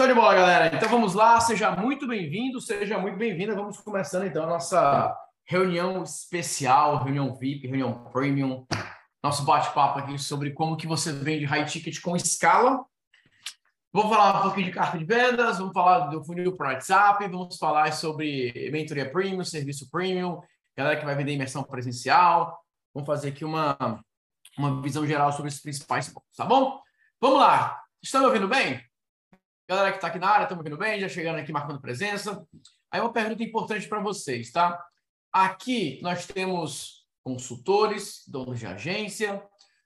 Show de bola, galera. Então vamos lá, seja muito bem-vindo, seja muito bem-vinda. Vamos começando então a nossa reunião especial, reunião VIP, reunião premium, nosso bate-papo aqui sobre como que você vende high ticket com escala. Vou falar um pouquinho de carta de vendas, vamos falar do funil para WhatsApp, vamos falar sobre mentoria premium, serviço premium, galera que vai vender imersão presencial. Vamos fazer aqui uma, uma visão geral sobre os principais pontos, tá bom? Vamos lá. Estão me ouvindo bem? Galera que está aqui na área, estamos vendo bem, já chegando aqui marcando presença. Aí uma pergunta importante para vocês, tá? Aqui nós temos consultores, donos de agência,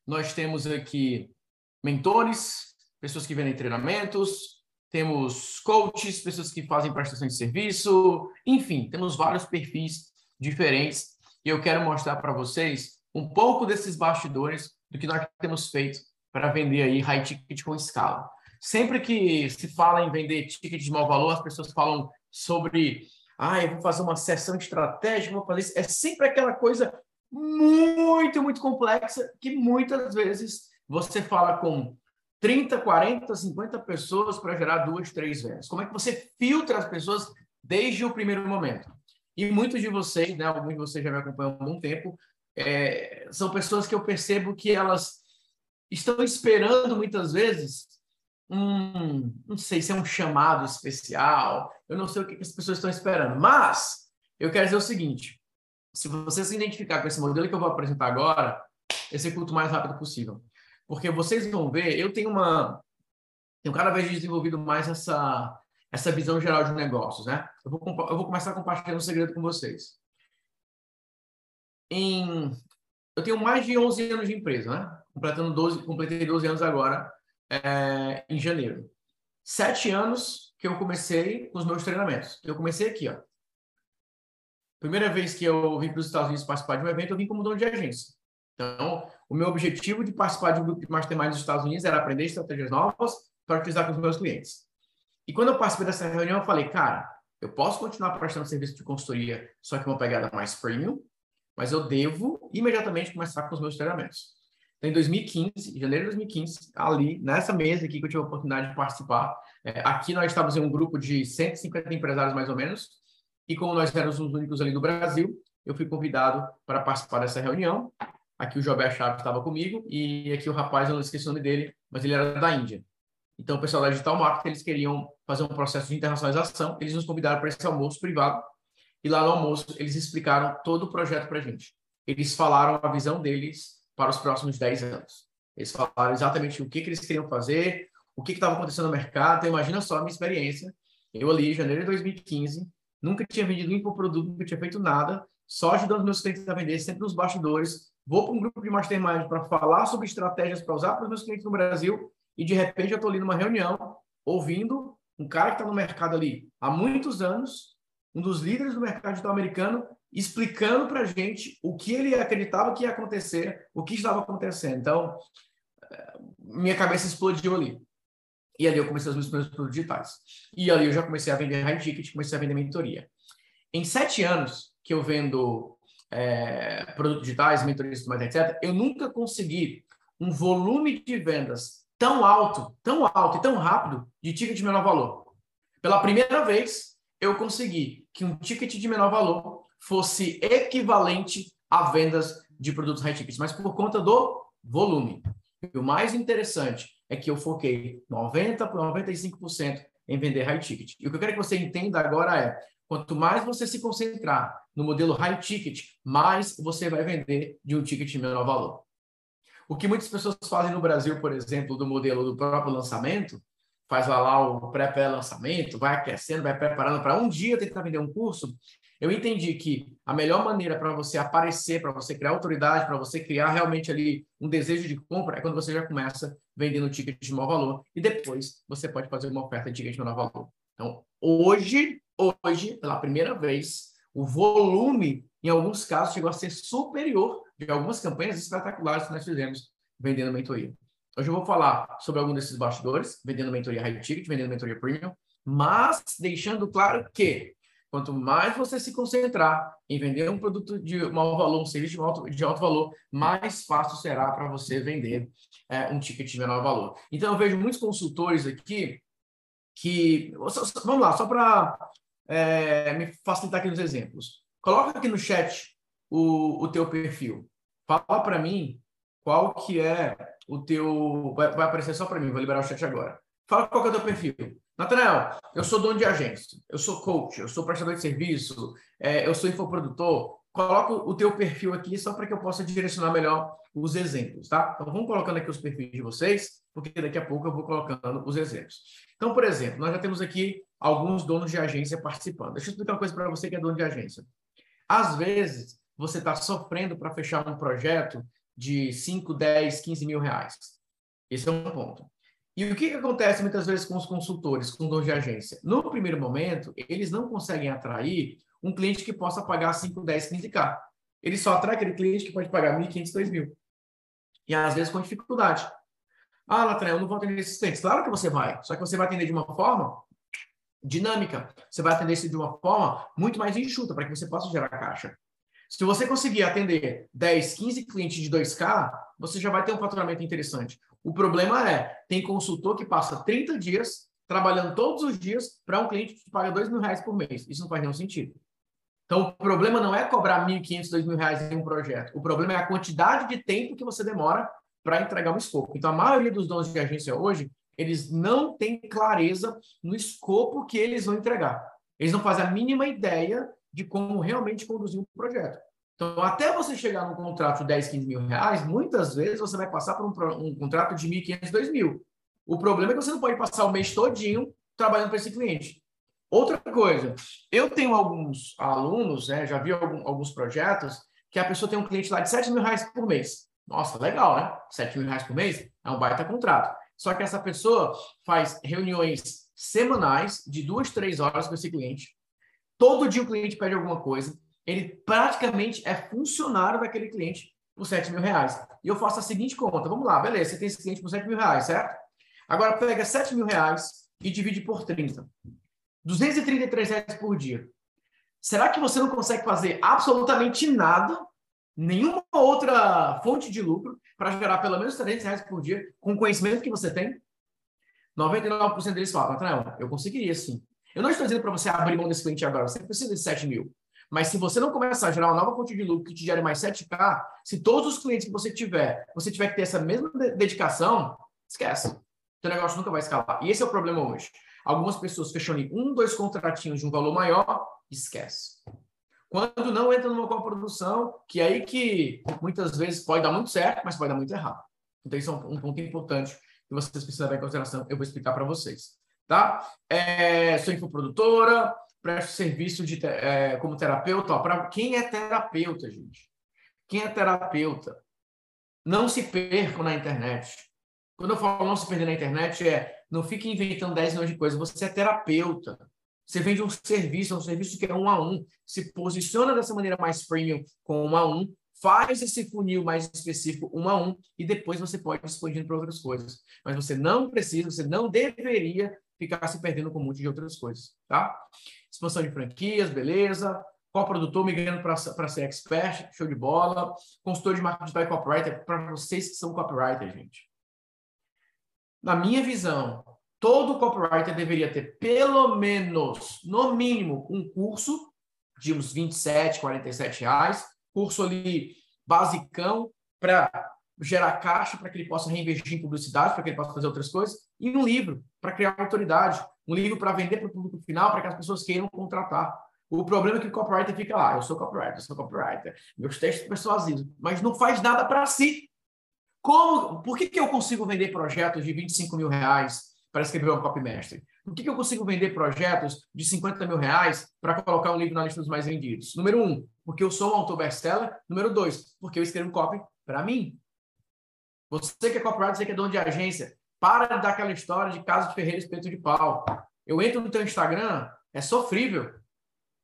nós temos aqui mentores, pessoas que vendem treinamentos, temos coaches, pessoas que fazem prestação de serviço, enfim, temos vários perfis diferentes e eu quero mostrar para vocês um pouco desses bastidores do que nós temos feito para vender aí high ticket com escala. Sempre que se fala em vender ticket de mau valor, as pessoas falam sobre, ah, eu vou fazer uma sessão estratégica, vou fazer isso. É sempre aquela coisa muito, muito complexa que muitas vezes você fala com 30, 40, 50 pessoas para gerar duas, três vendas. Como é que você filtra as pessoas desde o primeiro momento? E muitos de vocês, né, alguns de vocês já me acompanham há algum tempo, é, são pessoas que eu percebo que elas estão esperando muitas vezes um, não sei se é um chamado especial, eu não sei o que, as pessoas estão esperando, mas eu quero dizer o seguinte: se você se identificar com esse modelo que eu vou apresentar agora, execute o mais rápido possível. Porque vocês vão ver, eu tenho uma. Tenho cada vez desenvolvido mais essa, essa visão geral de negócios, né? Eu vou, eu vou começar compartilhando um segredo com vocês. Em, eu tenho mais de 11 anos de empresa, né? Completando 12, completei 12 anos agora é, em janeiro. Sete anos que eu comecei os meus treinamentos. Eu comecei aqui, ó. Primeira vez que eu vim para os Estados Unidos participar de um evento, eu vim como dono de agência. Então, o meu objetivo de participar de um grupo de mastermind nos Estados Unidos era aprender estratégias novas para utilizar com os meus clientes. E quando eu participei dessa reunião, eu falei, cara, eu posso continuar prestando serviço de consultoria, só que uma pegada mais premium, mas eu devo imediatamente começar com os meus treinamentos. Então, em 2015, janeiro de 2015, ali, nessa mesa aqui que eu tive a oportunidade de participar, é, aqui nós estávamos em um grupo de 150 empresários, mais ou menos, e como nós éramos os únicos ali do Brasil, eu fui convidado para participar dessa reunião. Aqui o Jobé Chaves estava comigo, e aqui o rapaz, eu não esqueci o nome dele, mas ele era da Índia. Então, o pessoal da Digital Marketing, eles queriam fazer um processo de internacionalização, eles nos convidaram para esse almoço privado, e lá no almoço eles explicaram todo o projeto para a gente. Eles falaram a visão deles para os próximos 10 anos. Eles falaram exatamente o que, que eles queriam fazer, o que estava acontecendo no mercado. Então, imagina só a minha experiência. Eu ali, em janeiro de 2015, nunca tinha vendido um produto, nunca tinha feito nada, só ajudando meus clientes a vender, sempre nos bastidores. Vou para um grupo de mastermind para falar sobre estratégias para usar para os meus clientes no Brasil e, de repente, eu estou ali numa reunião, ouvindo um cara que está no mercado ali há muitos anos, um dos líderes do mercado digital americano, explicando para a gente o que ele acreditava que ia acontecer, o que estava acontecendo. Então, eh, minha cabeça explodiu ali. E ali eu comecei os meus primeiros produtos digitais. E ali eu já comecei a vender high ticket, comecei a vender mentoria. Em sete anos que eu vendo é, produtos digitais, mentorias, etc., eu nunca consegui um volume de vendas tão alto, tão alto e tão rápido de ticket de menor valor. Pela primeira vez, eu consegui que um ticket de menor valor fosse equivalente a vendas de produtos high tickets, mas por conta do volume. E o mais interessante é que eu foquei 90 por 95% em vender high ticket. E o que eu quero que você entenda agora é, quanto mais você se concentrar no modelo high ticket, mais você vai vender de um ticket de menor valor. O que muitas pessoas fazem no Brasil, por exemplo, do modelo do próprio lançamento, faz lá, o pré-lançamento, vai aquecendo, vai preparando para um dia tentar vender um curso, eu entendi que a melhor maneira para você aparecer, para você criar autoridade, para você criar realmente ali um desejo de compra, é quando você já começa vendendo ticket de maior valor e depois você pode fazer uma oferta de ticket de menor valor. Então, hoje, hoje, pela primeira vez, o volume, em alguns casos, chegou a ser superior de algumas campanhas espetaculares que nós fizemos vendendo mentoria. Hoje eu vou falar sobre algum desses bastidores, vendendo mentoria high ticket, vendendo mentoria premium, mas deixando claro que Quanto mais você se concentrar em vender um produto de maior valor, um serviço de alto, de alto valor, mais fácil será para você vender é, um ticket de menor valor. Então, eu vejo muitos consultores aqui que. Vamos lá, só para é, me facilitar aqui nos exemplos. Coloca aqui no chat o, o teu perfil. Fala para mim qual que é o teu. Vai, vai aparecer só para mim, vou liberar o chat agora. Fala qual que é o teu perfil. Natanael, eu sou dono de agência, eu sou coach, eu sou prestador de serviço, é, eu sou infoprodutor. Coloca o teu perfil aqui só para que eu possa direcionar melhor os exemplos, tá? Então, vamos colocando aqui os perfis de vocês, porque daqui a pouco eu vou colocando os exemplos. Então, por exemplo, nós já temos aqui alguns donos de agência participando. Deixa eu explicar uma coisa para você que é dono de agência. Às vezes, você está sofrendo para fechar um projeto de 5, 10, 15 mil reais. Esse é um ponto. E o que, que acontece muitas vezes com os consultores, com donos de agência? No primeiro momento, eles não conseguem atrair um cliente que possa pagar 5, 10, 15K. Ele só atrai aquele cliente que pode pagar 1.500, 2.000. E às vezes com dificuldade. Ah, Latrão, eu não vou atender esses clientes. Claro que você vai, só que você vai atender de uma forma dinâmica. Você vai atender isso de uma forma muito mais enxuta, para que você possa gerar caixa. Se você conseguir atender 10, 15 clientes de 2K, você já vai ter um faturamento interessante. O problema é, tem consultor que passa 30 dias trabalhando todos os dias para um cliente que paga 2 mil reais por mês. Isso não faz nenhum sentido. Então, o problema não é cobrar 1.500, 2 mil reais em um projeto. O problema é a quantidade de tempo que você demora para entregar um escopo. Então, a maioria dos donos de agência hoje, eles não têm clareza no escopo que eles vão entregar. Eles não fazem a mínima ideia de como realmente conduzir um projeto. Então, até você chegar num contrato de 10, 15 mil reais, muitas vezes você vai passar por um, um contrato de 1.500, 2.000. O problema é que você não pode passar o mês todinho trabalhando para esse cliente. Outra coisa, eu tenho alguns alunos, né, já vi algum, alguns projetos, que a pessoa tem um cliente lá de 7 mil reais por mês. Nossa, legal, né? 7 mil reais por mês é um baita contrato. Só que essa pessoa faz reuniões semanais de duas, três horas com esse cliente. Todo dia o cliente pede alguma coisa. Ele praticamente é funcionário daquele cliente por 7 mil reais. E eu faço a seguinte conta. Vamos lá, beleza, você tem esse cliente por 7 mil reais, certo? Agora pega 7 mil reais e divide por 30. 233 reais por dia. Será que você não consegue fazer absolutamente nada, nenhuma outra fonte de lucro, para gerar pelo menos 300 reais por dia com o conhecimento que você tem? 99% deles falam, Nathanael, eu conseguiria sim. Eu não estou dizendo para você abrir mão desse cliente agora, você precisa de 7 mil. Mas se você não começar a gerar uma nova fonte de lucro que te gere mais 7K, se todos os clientes que você tiver, você tiver que ter essa mesma dedicação, esquece. Seu negócio nunca vai escalar. E esse é o problema hoje. Algumas pessoas fecham ali um, dois contratinhos de um valor maior, esquece. Quando não entra numa coprodução, que é aí que muitas vezes pode dar muito certo, mas pode dar muito errado. Então, isso é um, ponto importante que vocês precisam levar em consideração. Eu vou explicar para vocês. Tá? É, sou infoprodutora, presto serviço de, é, como terapeuta. Para quem é terapeuta, gente? Quem é terapeuta? Não se percam na internet. Quando eu falo não se perder na internet, é não fique inventando 10 milhões de coisas. Você é terapeuta. Você vende um serviço, um serviço que é um a um. Se posiciona dessa maneira mais premium com um a um. Faz esse funil mais específico um a um e depois você pode expandir para outras coisas. Mas você não precisa, você não deveria ficar se perdendo com um monte de outras coisas, tá? Expansão de franquias, beleza. Qual produtor migrando para ser expert, show de bola. Consultor de marketing digital e copywriter, para vocês que são copywriter, gente na minha visão, todo copywriter deveria ter pelo menos, no mínimo, um curso de uns 27, 47 reais, curso ali basicão para gerar caixa para que ele possa reinvestir em publicidade, para que ele possa fazer outras coisas, e um livro para criar autoridade, um livro para vender para o público final, para que as pessoas queiram contratar. O problema é que o copywriter fica lá, eu sou copywriter, eu sou copywriter, meus textos persuasivos, mas não faz nada para si. Como, por que, que eu consigo vender projetos de 25 mil reais para escrever um copy mestre? Por que, que eu consigo vender projetos de 50 mil reais para colocar um livro na lista dos mais vendidos? Número um, porque eu sou um autor best-seller. Número dois, porque eu escrevo copy para mim. Você que é copywriter, você que é dono de agência, para de dar aquela história de casa de ferreiro espeto de pau. Eu entro no teu Instagram, é sofrível.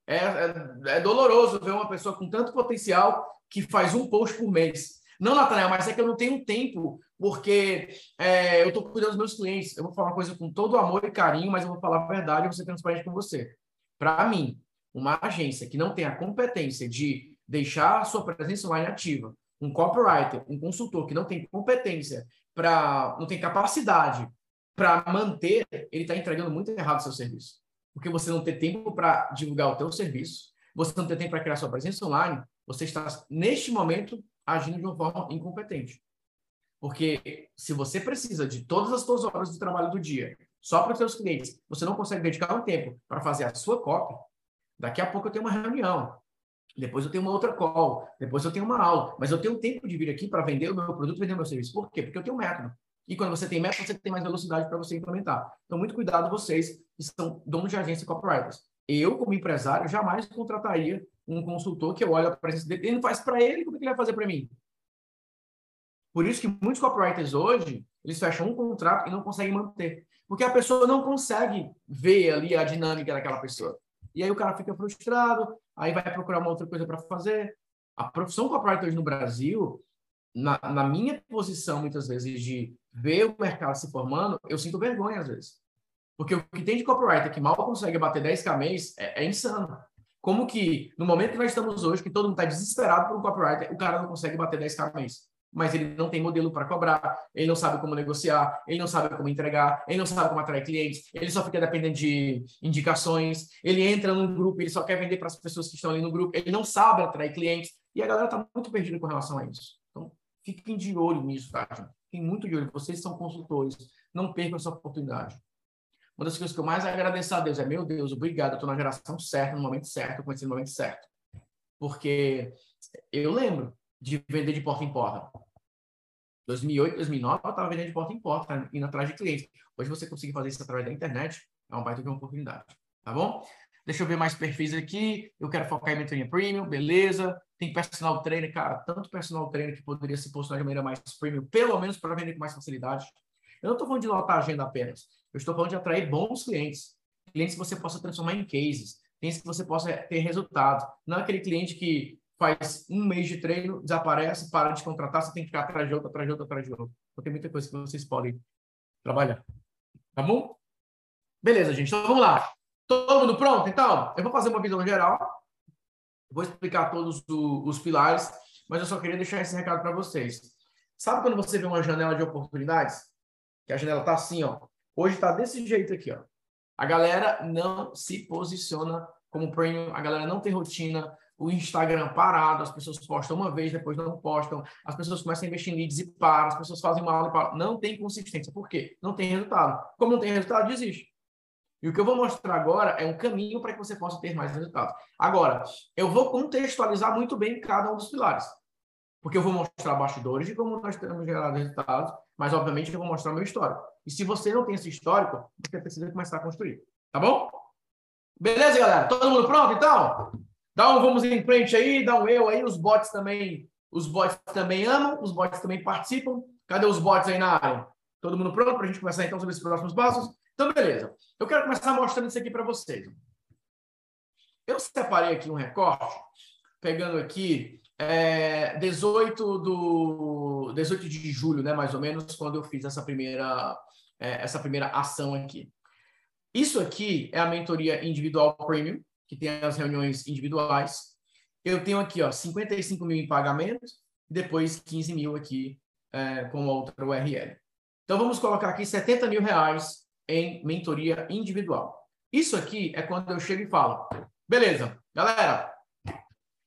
É, é, é doloroso ver uma pessoa com tanto potencial que faz um post por mês não, Natanael, mas é que eu não tenho tempo, porque é, eu estou cuidando dos meus clientes. Eu vou falar uma coisa com todo amor e carinho, mas eu vou falar a verdade e vou ser transparente com você. Para mim, uma agência que não tem a competência de deixar a sua presença online ativa, um copywriter, um consultor que não tem competência para, não tem capacidade para manter, ele está entregando muito errado o seu serviço. Porque você não tem tempo para divulgar o teu serviço, você não tem tempo para criar sua presença online, você está, neste momento, agindo de uma forma incompetente. Porque se você precisa de todas as suas horas de trabalho do dia só para os seus clientes, você não consegue dedicar um tempo para fazer a sua cópia, daqui a pouco eu tenho uma reunião, depois eu tenho uma outra call, depois eu tenho uma aula, mas eu tenho tempo de vir aqui para vender o meu produto, vender o meu serviço. Por quê? Porque eu tenho método. E quando você tem método, você tem mais velocidade para você implementar. Então, muito cuidado vocês que são donos de agência copywriters. Eu, como empresário, jamais contrataria um consultor que eu olho a presença dele, ele não faz para ele, como é que ele vai fazer para mim? Por isso que muitos copywriters hoje, eles fecham um contrato e não conseguem manter. Porque a pessoa não consegue ver ali a dinâmica daquela pessoa. E aí o cara fica frustrado, aí vai procurar uma outra coisa para fazer. A profissão copywriter hoje no Brasil, na, na, minha posição, muitas vezes, de ver o mercado se formando, eu sinto vergonha às vezes. Porque o que tem de copywriter que mal consegue bater 10k mês é, é insano. Como que, no momento que nós estamos hoje, que todo mundo está desesperado por um copywriter, o cara não consegue bater 10k mês mas ele não tem modelo para cobrar, ele não sabe como negociar, ele não sabe como entregar, ele não sabe como atrair clientes, ele só fica dependendo de indicações, ele entra num grupo, ele só quer vender para as pessoas que estão ali no grupo, ele não sabe atrair clientes, e a galera está muito perdida com relação a isso. Então, fiquem de olho nisso, tá? Fiquem muito de olho, vocês são consultores, não percam essa oportunidade. Uma das coisas que eu mais agradeço a Deus é, meu Deus, obrigado, eu estou na geração certa, no momento certo, conheci no momento certo. Porque eu lembro, de vender de porta em porta. 2008, 2009, eu estava vendendo de porta em porta, indo atrás de clientes. Hoje você conseguir fazer isso através da internet é uma baita de uma oportunidade, tá bom? Deixa eu ver mais perfis aqui. Eu quero focar em mentoria premium, beleza. Tem personal trainer, cara, tanto personal trainer que poderia se posicionar de maneira mais premium, pelo menos para vender com mais facilidade. Eu não estou falando de lotar a agenda apenas. Eu estou falando de atrair bons clientes. Clientes que você possa transformar em cases. Clientes que você possa ter resultado. Não é aquele cliente que faz um mês de treino, desaparece, para de contratar, você tem que ficar atrás de outro, atrás de outro, atrás de outro. Então tem muita coisa que vocês podem trabalhar. Tá bom? Beleza, gente. Então vamos lá. Todo mundo pronto? Então, eu vou fazer uma visão geral. Vou explicar todos os pilares, mas eu só queria deixar esse recado para vocês. Sabe quando você vê uma janela de oportunidades? Que a janela tá assim, ó. Hoje tá desse jeito aqui, ó. A galera não se posiciona como premium, a galera não tem rotina, o Instagram parado, as pessoas postam uma vez, depois não postam, as pessoas começam a investir em leads e param, as pessoas fazem uma aula e param. Não tem consistência. Por quê? Não tem resultado. Como não tem resultado, desiste. E o que eu vou mostrar agora é um caminho para que você possa ter mais resultados. Agora, eu vou contextualizar muito bem cada um dos pilares. Porque eu vou mostrar bastidores de como nós temos gerado resultados, mas obviamente eu vou mostrar o meu histórico. E se você não tem esse histórico, você precisa começar a construir. Tá bom? Beleza, galera? Todo mundo pronto, então? Dá um vamos em frente aí, dá um eu aí, os bots também, os bots também amam, os bots também participam. Cadê os bots aí na área? Todo mundo pronto para a gente começar então sobre esses próximos passos? Então, beleza. Eu quero começar mostrando isso aqui para vocês. Eu separei aqui um recorte, pegando aqui é, 18 do 18 de julho, né, mais ou menos, quando eu fiz essa primeira é, essa primeira ação aqui. Isso aqui é a mentoria individual premium, que tem as reuniões individuais. Eu tenho aqui, ó, 55 mil em pagamento, depois 15 mil aqui é, com outra URL. Então, vamos colocar aqui 70 mil reais em mentoria individual. Isso aqui é quando eu chego e falo, beleza, galera,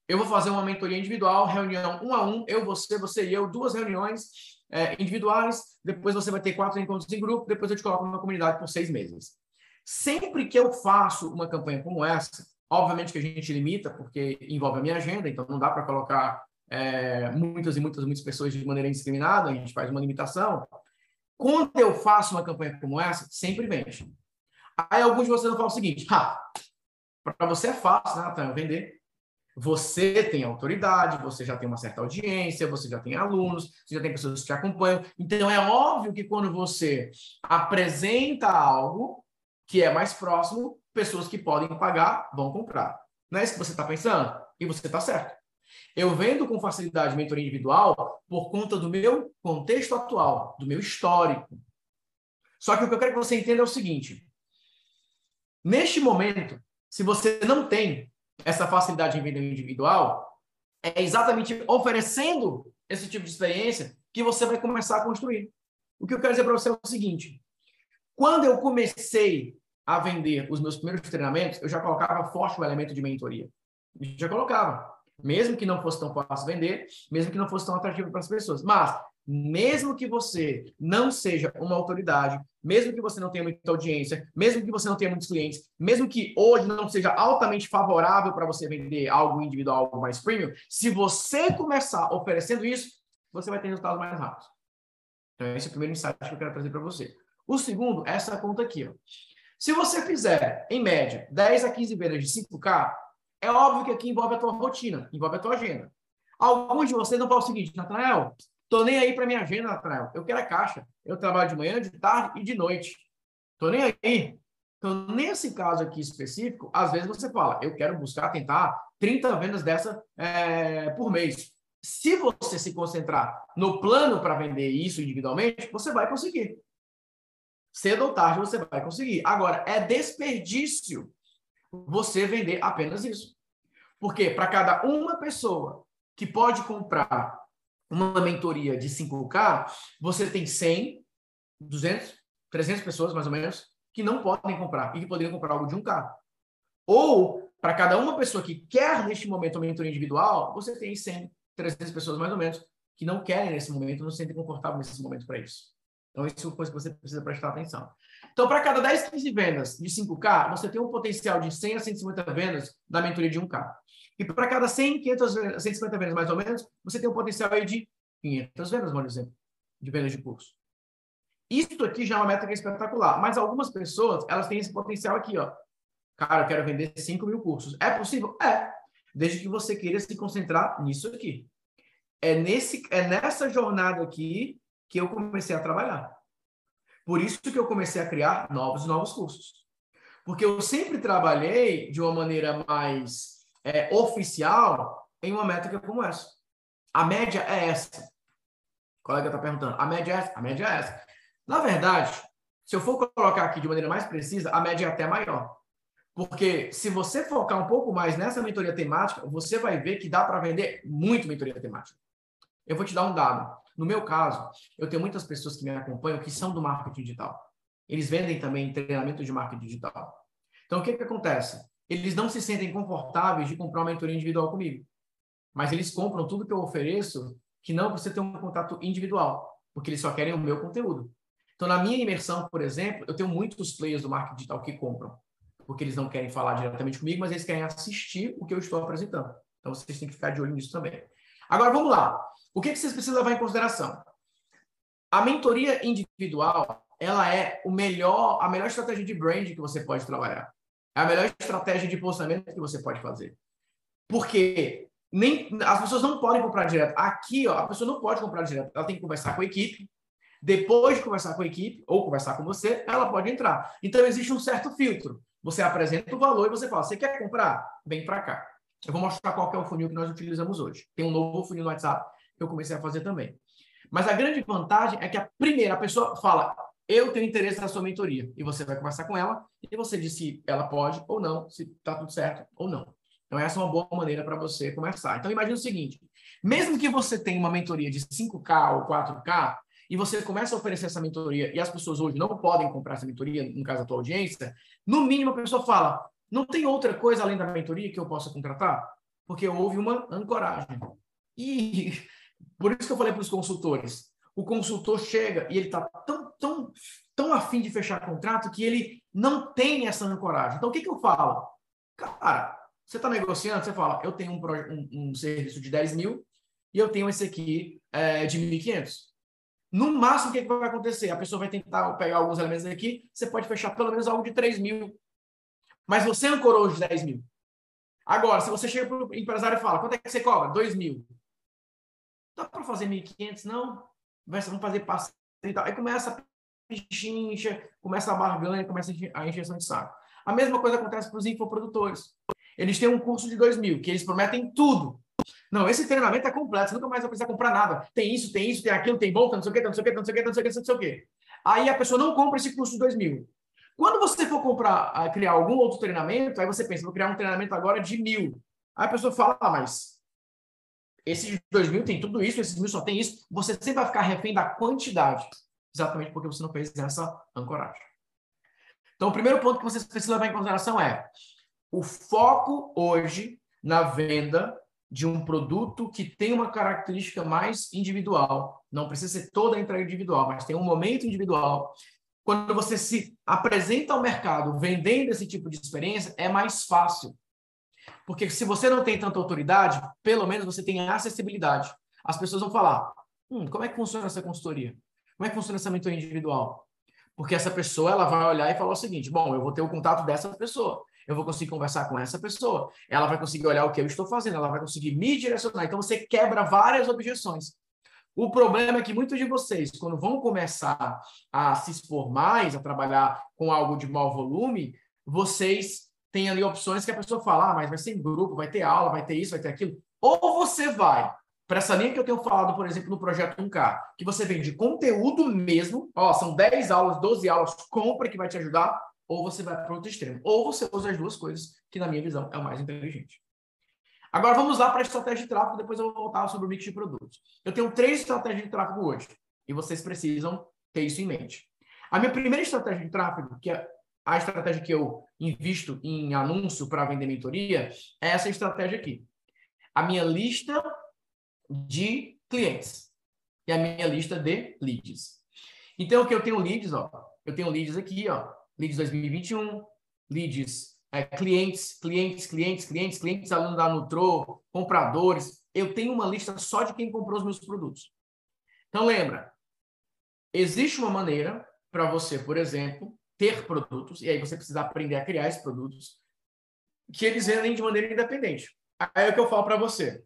eu vou fazer uma mentoria individual, reunião um a um, eu, você, você e eu, duas reuniões é, individuais, depois você vai ter quatro encontros em grupo, depois eu te coloco numa comunidade por seis meses. Sempre que eu faço uma campanha como essa, Obviamente que a gente limita, porque envolve a minha agenda, então não dá para colocar é, muitas e muitas, muitas pessoas de maneira indiscriminada, a gente faz uma limitação. Quando eu faço uma campanha como essa, sempre vende. Aí alguns de vocês vão falar o seguinte: ah, para você é fácil, né, Natan, vender. Você tem autoridade, você já tem uma certa audiência, você já tem alunos, você já tem pessoas que te acompanham. Então é óbvio que quando você apresenta algo que é mais próximo, pessoas que podem pagar vão comprar. Não é isso que você está pensando? E você está certo. Eu vendo com facilidade mentoria individual por conta do meu contexto atual, do meu histórico. Só que o que eu quero que você entenda é o seguinte: neste momento, se você não tem essa facilidade em venda individual, é exatamente oferecendo esse tipo de experiência que você vai começar a construir. O que eu quero dizer para você é o seguinte: Quando eu comecei a vender os meus primeiros treinamentos, eu já colocava forte o elemento de mentoria. Já colocava. Mesmo que não fosse tão fácil vender, mesmo que não fosse tão atrativo para as pessoas. Mas, mesmo que você não seja uma autoridade, mesmo que você não tenha muita audiência, mesmo que você não tenha muitos clientes, mesmo que hoje não seja altamente favorável para você vender algo individual, algo mais premium, se você começar oferecendo isso, você vai ter resultados mais rápidos. Então, esse é o primeiro insight que eu quero trazer para você. O segundo, essa conta aqui. Ó. Se você fizer, em média, 10 a 15 vendas de 5K, é óbvio que aqui envolve a tua rotina, envolve a tua agenda. Alguns de vocês não falam o seguinte, Natanael, tô nem aí para minha agenda, Natanael. Eu quero a caixa. Eu trabalho de manhã, de tarde e de noite. Tô nem aí. Então, nesse caso aqui específico, às vezes você fala, eu quero buscar, tentar 30 vendas dessa é, por mês. Se você se concentrar no plano para vender isso individualmente, você vai conseguir. Cedo ou tarde você vai conseguir. Agora, é desperdício você vender apenas isso. Porque para cada uma pessoa que pode comprar uma mentoria de 5K, você tem 100, 200, 300 pessoas mais ou menos que não podem comprar e que poderiam comprar algo de 1K. Ou, para cada uma pessoa que quer neste momento uma mentoria individual, você tem 100, 300 pessoas mais ou menos que não querem nesse momento, não se sentem confortáveis nesse momento para isso. Então, isso é uma coisa que você precisa prestar atenção. Então, para cada 10, 15 vendas de 5K, você tem um potencial de 100 a 150 vendas na mentoria de 1K. E para cada 100, 500, 150 vendas mais ou menos, você tem um potencial aí de 500 vendas, por exemplo, de vendas de curso. Isso aqui já é uma métrica espetacular. Mas algumas pessoas, elas têm esse potencial aqui, ó. Cara, eu quero vender 5 mil cursos. É possível? É. Desde que você queira se concentrar nisso aqui. É, nesse, é nessa jornada aqui que eu comecei a trabalhar. Por isso que eu comecei a criar novos novos cursos. Porque eu sempre trabalhei de uma maneira mais é, oficial em uma métrica como essa. A média é essa. O colega está perguntando, a média é essa? A média é essa. Na verdade, se eu for colocar aqui de maneira mais precisa, a média é até maior. Porque se você focar um pouco mais nessa mentoria temática, você vai ver que dá para vender muito mentoria temática. Eu vou te dar um dado. No meu caso, eu tenho muitas pessoas que me acompanham que são do marketing digital. Eles vendem também treinamento de marketing digital. Então, o que, que acontece? Eles não se sentem confortáveis de comprar uma mentoria individual comigo. Mas eles compram tudo que eu ofereço que não precisa ter um contato individual, porque eles só querem o meu conteúdo. Então, na minha imersão, por exemplo, eu tenho muitos players do marketing digital que compram, porque eles não querem falar diretamente comigo, mas eles querem assistir o que eu estou apresentando. Então, vocês têm que ficar de olho nisso também. Agora, vamos lá. O que, que vocês precisam levar em consideração? A mentoria individual, ela é o melhor, a melhor estratégia de brand que você pode trabalhar. É a melhor estratégia de postamento que você pode fazer. Porque nem, as pessoas não podem comprar direto. Aqui, ó, a pessoa não pode comprar direto. Ela tem que conversar com a equipe. Depois de conversar com a equipe, ou conversar com você, ela pode entrar. Então, existe um certo filtro. Você apresenta o valor e você fala: você quer comprar? Vem para cá. Eu vou mostrar qual é o funil que nós utilizamos hoje. Tem um novo funil no WhatsApp eu comecei a fazer também. Mas a grande vantagem é que a primeira pessoa fala: eu tenho interesse na sua mentoria. E você vai conversar com ela e você diz se ela pode ou não, se está tudo certo ou não. Então, essa é uma boa maneira para você começar. Então, imagine o seguinte: mesmo que você tenha uma mentoria de 5K ou 4K, e você começa a oferecer essa mentoria e as pessoas hoje não podem comprar essa mentoria, no caso da tua audiência, no mínimo a pessoa fala: não tem outra coisa além da mentoria que eu possa contratar? Porque houve uma ancoragem. E por isso que eu falei para os consultores: o consultor chega e ele está tão, tão, tão afim de fechar contrato que ele não tem essa ancoragem. Então, o que, que eu falo? Cara, você está negociando, você fala: eu tenho um, um, um, serviço de 10 mil e eu tenho esse aqui é, de 1.500. No máximo, o que, que vai acontecer? A pessoa vai tentar pegar alguns elementos aqui, você pode fechar pelo menos algo de 3 mil. Mas você ancorou os 10 mil. Agora, se você chega para o empresário e fala, quanto é que você cobra? 2 mil. Dá para fazer 1.500? Não. Vamos fazer parceria e tal. Aí começa a pichincha, começa a barganha, começa a injeção de saco. A mesma coisa acontece para os infoprodutores. Eles têm um curso de 2 mil, que eles prometem tudo. Não, esse treinamento é completo, você nunca mais vai precisar comprar nada. Tem isso, tem isso, tem aquilo, tem volta, não sei o quê, não sei o quê, não sei o quê, não sei o quê, não sei o quê. Aí a pessoa não compra esse curso de 2 mil. Quando você for comprar, criar algum outro treinamento, aí você pensa, vou criar um treinamento agora de mil. Aí a pessoa fala, ah, mas esses dois mil tem tudo isso, esses mil só tem isso. Você sempre vai ficar refém da quantidade. Exatamente porque você não fez essa ancoragem. Então, o primeiro ponto que vocês precisam levar em consideração é o foco hoje na venda de um produto que tem uma característica mais individual. Não precisa ser toda a entrega individual, mas tem um momento individual. Quando você se apresenta ao mercado vendendo esse tipo de experiência, é mais fácil. Porque se você não tem tanta autoridade, pelo menos você tem acessibilidade. As pessoas vão falar: hum, como é que funciona essa consultoria? Como é que funciona essa mentoria individual? Porque essa pessoa ela vai olhar e falar o seguinte: bom, eu vou ter o contato dessa pessoa, eu vou conseguir conversar com essa pessoa, ela vai conseguir olhar o que eu estou fazendo, ela vai conseguir me direcionar. Então você quebra várias objeções. O problema é que muitos de vocês, quando vão começar a se expor mais, a trabalhar com algo de mau volume, vocês têm ali opções que a pessoa fala, ah, mas vai ser em grupo, vai ter aula, vai ter isso, vai ter aquilo. Ou você vai para essa linha que eu tenho falado, por exemplo, no projeto 1K, que você vende conteúdo mesmo, ó, são 10 aulas, 12 aulas, compra que vai te ajudar, ou você vai para outro extremo. Ou você usa as duas coisas, que na minha visão é o mais inteligente. Agora vamos lá para a estratégia de tráfego, depois eu vou voltar sobre o mix de produtos. Eu tenho três estratégias de tráfego hoje, e vocês precisam ter isso em mente. A minha primeira estratégia de tráfego, que é a estratégia que eu invisto em anúncio para vender mentoria, é essa estratégia aqui. A minha lista de clientes e a minha lista de leads. Então, o que eu tenho leads, ó, eu tenho leads aqui, ó, leads 2021, leads é, clientes, clientes, clientes, clientes, clientes, alunos da Nutro, compradores. Eu tenho uma lista só de quem comprou os meus produtos. Então, lembra, existe uma maneira para você, por exemplo, ter produtos, e aí você precisa aprender a criar esses produtos, que eles vendem de maneira independente. Aí é o que eu falo para você.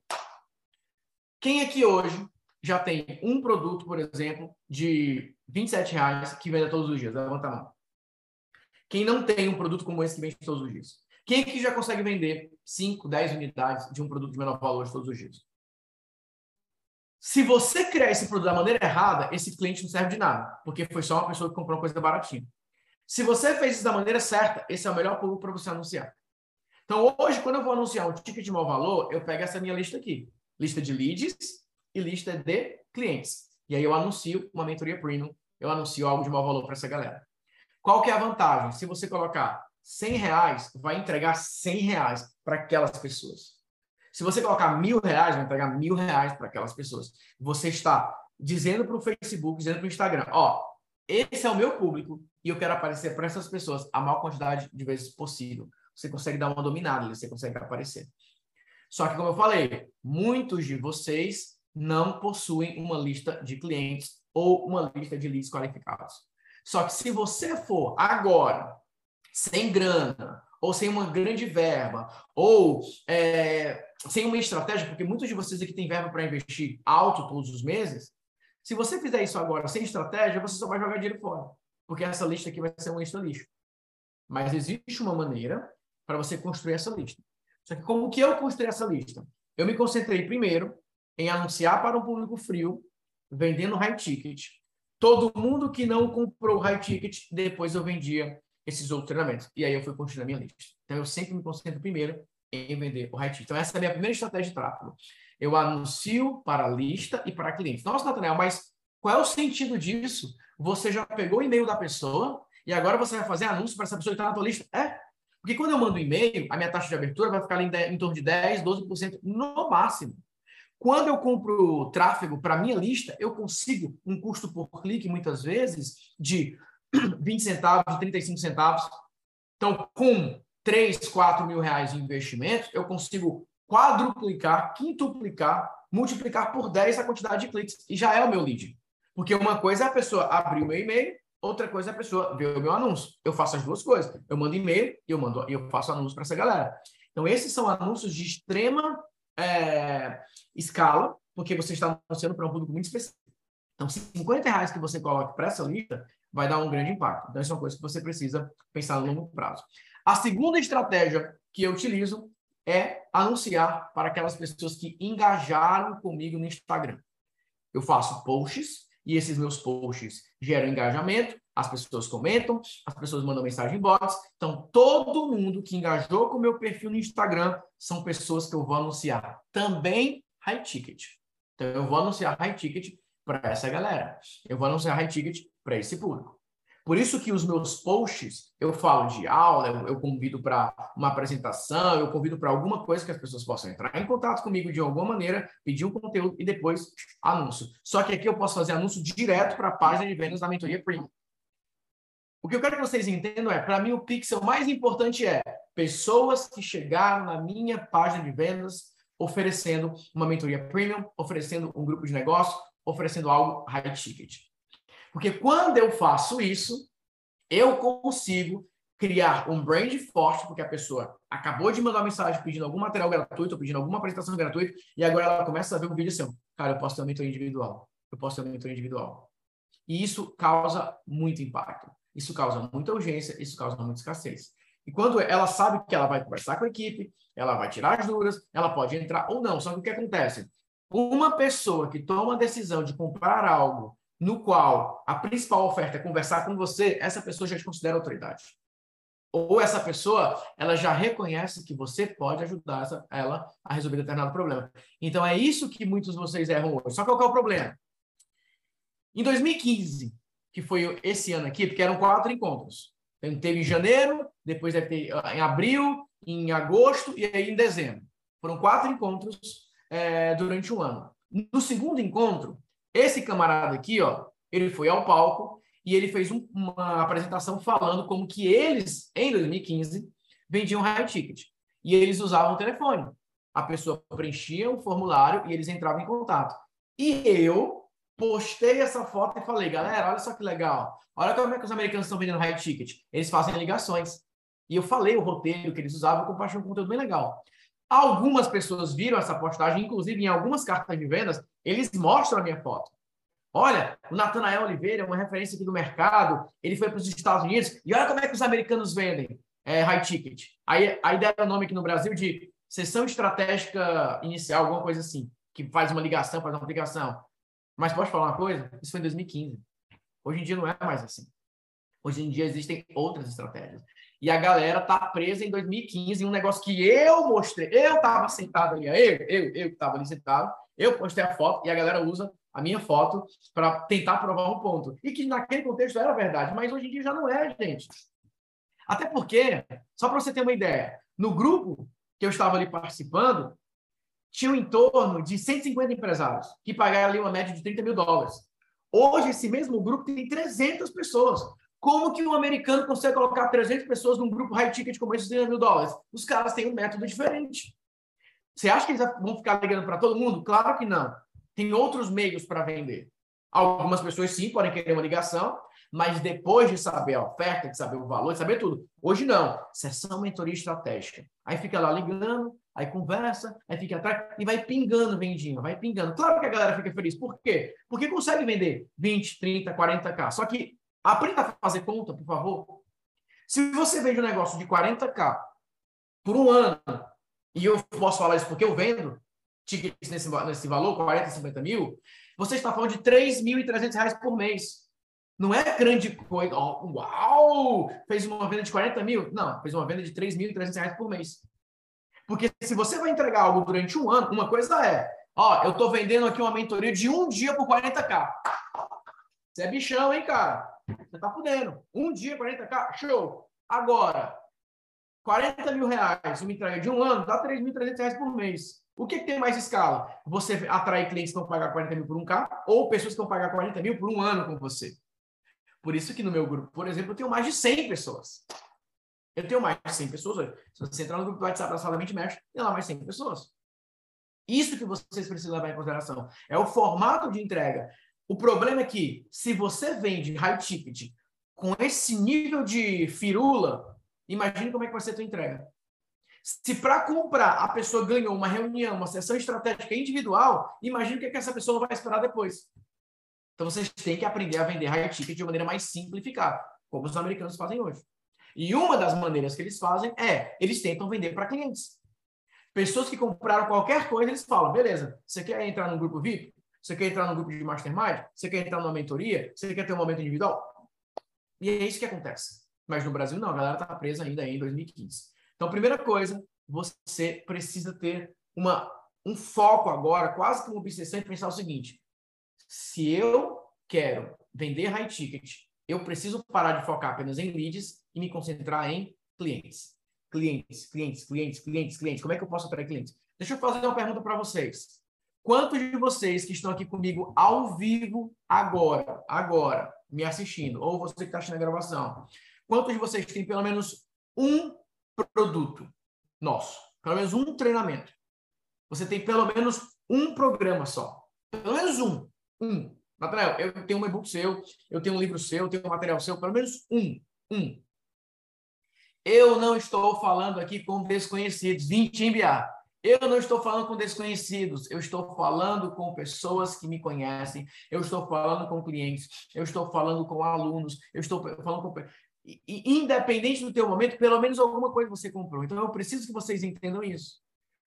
Quem aqui hoje já tem um produto, por exemplo, de 27 reais que vende todos os dias? Levanta a mão. Quem não tem um produto como esse que vende todos os dias? Quem aqui já consegue vender 5, 10 unidades de um produto de menor valor todos os dias? Se você criar esse produto da maneira errada, esse cliente não serve de nada, porque foi só uma pessoa que comprou uma coisa baratinha. Se você fez isso da maneira certa, esse é o melhor público para você anunciar. Então, hoje, quando eu vou anunciar um ticket de mau valor, eu pego essa minha lista aqui lista de leads e lista de clientes. E aí eu anuncio uma mentoria premium, eu anuncio algo de mau valor para essa galera. Qual que é a vantagem? Se você colocar 100 reais, vai entregar 100 reais para aquelas pessoas. Se você colocar mil reais, vai entregar mil reais para aquelas pessoas. Você está dizendo para o Facebook, dizendo para o Instagram, ó, esse é o meu público e eu quero aparecer para essas pessoas a maior quantidade de vezes possível. Você consegue dar uma dominada, você consegue aparecer. Só que, como eu falei, muitos de vocês não possuem uma lista de clientes ou uma lista de leads qualificados. Só que se você for agora, sem grana, ou sem uma grande verba, ou é, sem uma estratégia, porque muitos de vocês aqui têm verba para investir alto todos os meses, se você fizer isso agora sem estratégia, você só vai jogar dinheiro fora. Porque essa lista aqui vai ser uma lista lixo. Mas existe uma maneira para você construir essa lista. Só que como que eu construí essa lista? Eu me concentrei primeiro em anunciar para um público frio, vendendo high ticket. Todo mundo que não comprou high ticket, depois eu vendia esses outros treinamentos. E aí eu fui construir a minha lista. Então eu sempre me concentro primeiro em vender o high ticket. Então essa é a minha primeira estratégia de tráfego. Eu anuncio para lista e para clientes. Nossa, Nathaniel, mas qual é o sentido disso? Você já pegou o e-mail da pessoa e agora você vai fazer anúncio para essa pessoa que está na tua lista? É, porque quando eu mando um e-mail, a minha taxa de abertura vai ficar em, em torno de 10, 12% no máximo. Quando eu compro tráfego para minha lista, eu consigo um custo por clique, muitas vezes, de 20 centavos, 35 centavos. Então, com 3, 4 mil reais de investimento, eu consigo quadruplicar, quintuplicar, multiplicar por 10 a quantidade de cliques. E já é o meu lead. Porque uma coisa é a pessoa abrir o meu e-mail, Outra coisa é a pessoa ver o meu anúncio. Eu faço as duas coisas. Eu mando e-mail e eu, mando, eu faço anúncio para essa galera. Então, esses são anúncios de extrema é, escala, porque você está anunciando para um público muito específico. Então, 50 reais que você coloca para essa lista vai dar um grande impacto. Então, isso é uma coisa que você precisa pensar no longo prazo. A segunda estratégia que eu utilizo é anunciar para aquelas pessoas que engajaram comigo no Instagram. Eu faço posts e esses meus posts geram engajamento, as pessoas comentam, as pessoas mandam mensagem em box. Então, todo mundo que engajou com o meu perfil no Instagram são pessoas que eu vou anunciar também high ticket. Então, eu vou anunciar high ticket para essa galera. Eu vou anunciar high ticket para esse público. Por isso que os meus posts, eu falo de aula, eu, convido para uma apresentação, eu convido para alguma coisa que as pessoas possam entrar em contato comigo de alguma maneira, pedir um conteúdo e depois anúncio. Só que aqui eu posso fazer anúncio direto para a página de vendas da mentoria Premium. O que eu quero que vocês entendam é, para mim, o pixel mais importante é pessoas que chegaram na minha página de vendas oferecendo uma mentoria premium, oferecendo um grupo de negócio, oferecendo algo high ticket. Porque quando eu faço isso, eu consigo criar um brand forte, porque a pessoa acabou de mandar uma mensagem pedindo algum material gratuito, pedindo alguma apresentação gratuita, e agora ela começa a ver um vídeo assim, cara, eu posso ter uma mentoria individual, eu posso ter uma mentoria individual. E isso causa muito impacto, isso causa muita urgência, isso causa muita escassez. E quando ela sabe que ela vai conversar com a equipe, ela vai tirar as dúvidas, ela pode entrar ou não. Só que o que acontece? Uma pessoa que toma a decisão de comprar algo no qual a principal oferta é conversar com você, essa pessoa já te considera autoridade. Ou essa pessoa, ela já reconhece que você pode ajudar ela a resolver determinado problema. Então é isso que muitos de vocês erram hoje. Só qual é o problema? Em 2015, que foi esse ano aqui, porque eram quatro encontros. Teve em janeiro, depois deve ter ah, em abril, em agosto e aí em dezembro. Foram quatro encontros é, durante um ano. No segundo encontro, esse camarada aqui, ó, ele foi ao palco e ele fez um, uma apresentação falando como que eles, em 2015, vendiam high ticket. E eles usavam o telefone. A pessoa preenchia um formulário e eles entravam em contato. E eu postei essa foto e falei, galera, olha só que legal. Olha como é que os americanos estão vendendo high ticket. Eles fazem ligações. E eu falei o roteiro que eles usavam, eu compartilhei um conteúdo bem legal. Algumas pessoas viram essa postagem, inclusive em algumas cartas de vendas, eles mostram a minha foto. Olha, o Natanael Oliveira é uma referência aqui do mercado, ele foi para os Estados Unidos, e olha como é que os americanos vendem é, high ticket. Aí, aí deram o nome aqui no Brasil de sessão estratégica inicial, alguma coisa assim, que faz uma ligação, faz uma aplicação. Mas posso falar uma coisa? Isso foi em 2015. Hoje em dia não é mais assim. Hoje em dia existem outras estratégias. E a galera tá presa em 2015 em um negócio que eu mostrei. Eu tava sentado ali, eu, eu, eu que tava ali sentado, eu postei a foto e a galera usa a minha foto para tentar provar um ponto. E que naquele contexto era verdade, mas hoje em dia já não é, gente. Até porque, só para você ter uma ideia, no grupo que eu estava ali participando, tinha em torno de 150 empresários que pagaram ali uma média de 30 mil dólares. Hoje, esse mesmo grupo tem 300 pessoas. Como que um americano consegue colocar 300 pessoas num grupo high ticket como esse de 30 mil dólares? Os caras têm um método diferente. Você acha que eles vão ficar ligando para todo mundo? Claro que não. Tem outros meios para vender. Algumas pessoas sim podem querer uma ligação, mas depois de saber a oferta, de saber o valor, de saber tudo. Hoje não. Sessão mentoria estratégica. Aí fica lá ligando, aí conversa, aí fica atrás e vai pingando vendinho, vai pingando. Claro que a galera fica feliz. Por quê? Porque consegue vender 20, 30, 40k. Só que Aprenda a fazer conta, por favor. Se você vende um negócio de 40k por um ano, e eu posso falar isso porque eu vendo tickets nesse, nesse valor, 40, 50 mil, você está falando de 3.300 reais por mês. Não é grande coisa. Oh, uau! Fez uma venda de 40 mil? Não, fez uma venda de 3.300 reais por mês. Porque se você vai entregar algo durante um ano, uma coisa é, ó, eu estou vendendo aqui uma mentoria de um dia por 40k. Você é bichão, hein, cara? Você tá podendo. Um dia, 40k, show. Agora, 40 mil reais, uma entrega de um ano, dá 3.300 reais por mês. O que, que, tem mais escala? Você atrair clientes que vão pagar 40 mil por um K ou pessoas que vão pagar 40 mil por um ano com você. Por isso que no meu grupo, por exemplo, eu tenho mais de 100 pessoas. Eu tenho mais de 100 pessoas hoje. Se você entrar no grupo do WhatsApp da Sala Mente Mexe, tem lá mais 100 pessoas. Isso que vocês precisam levar em consideração. É o formato de entrega. O problema é que, se você vende high ticket com esse nível de firula, imagine como é que vai ser a tua entrega. Se para comprar a pessoa ganhou uma reunião, uma sessão estratégica individual, imagine o que, é que essa pessoa vai esperar depois. Então vocês têm que aprender a vender high ticket de maneira mais simplificada, como os americanos fazem hoje. E uma das maneiras que eles fazem é, eles tentam vender para clientes. Pessoas que compraram qualquer coisa, eles falam, beleza, você quer entrar no grupo VIP? Você quer entrar no grupo de mastermind? Você quer entrar numa mentoria? Você quer ter um momento individual? E é isso que acontece. Mas no Brasil, não, a galera está presa ainda em 2015. Então, primeira coisa, você precisa ter uma, um foco agora, quase que uma obsessão, e pensar o seguinte: se eu quero vender high ticket eu preciso parar de focar apenas em leads e me concentrar em clientes. Clientes, clientes, clientes, clientes, clientes. Como é que eu posso atrair clientes? Deixa eu fazer uma pergunta para vocês. Quantos de vocês que estão aqui comigo ao vivo agora, agora, me assistindo, ou você que está assistindo a gravação, quantos de vocês têm pelo menos um produto nosso? Pelo menos um treinamento. Você tem pelo menos um programa só. Pelo menos um. Um. Nathanael, eu tenho um e-book seu, eu tenho um livro seu, eu tenho um material seu, pelo menos um. Um. Eu não estou falando aqui com desconhecidos. Vim te enviar. Eu não estou falando com desconhecidos, eu estou falando com pessoas que me conhecem, eu estou falando com clientes, eu estou falando com alunos, eu estou falando com. Independente do teu momento, pelo menos alguma coisa você comprou. Então eu preciso que vocês entendam isso.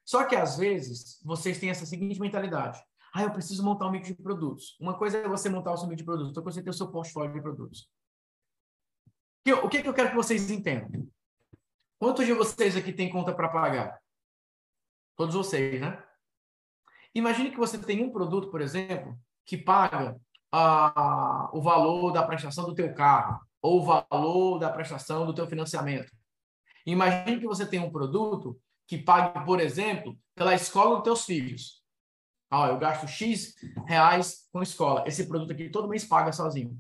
Só que às vezes vocês têm essa seguinte mentalidade: ah, eu preciso montar um mix de produtos. Uma coisa é você montar o seu mix de produtos, outra coisa é ter o seu portfólio de produtos. O que, que eu quero que vocês entendam? Quantos de vocês aqui têm conta para pagar? Todos vocês, né? Imagine que você tem um produto, por exemplo, que paga ah, o valor da prestação do teu carro ou valor da prestação do teu financiamento. Imagine que você tem um produto que pague, por exemplo, pela escola dos teus filhos. Ah, eu gasto X reais com escola. Esse produto aqui todo mês paga sozinho.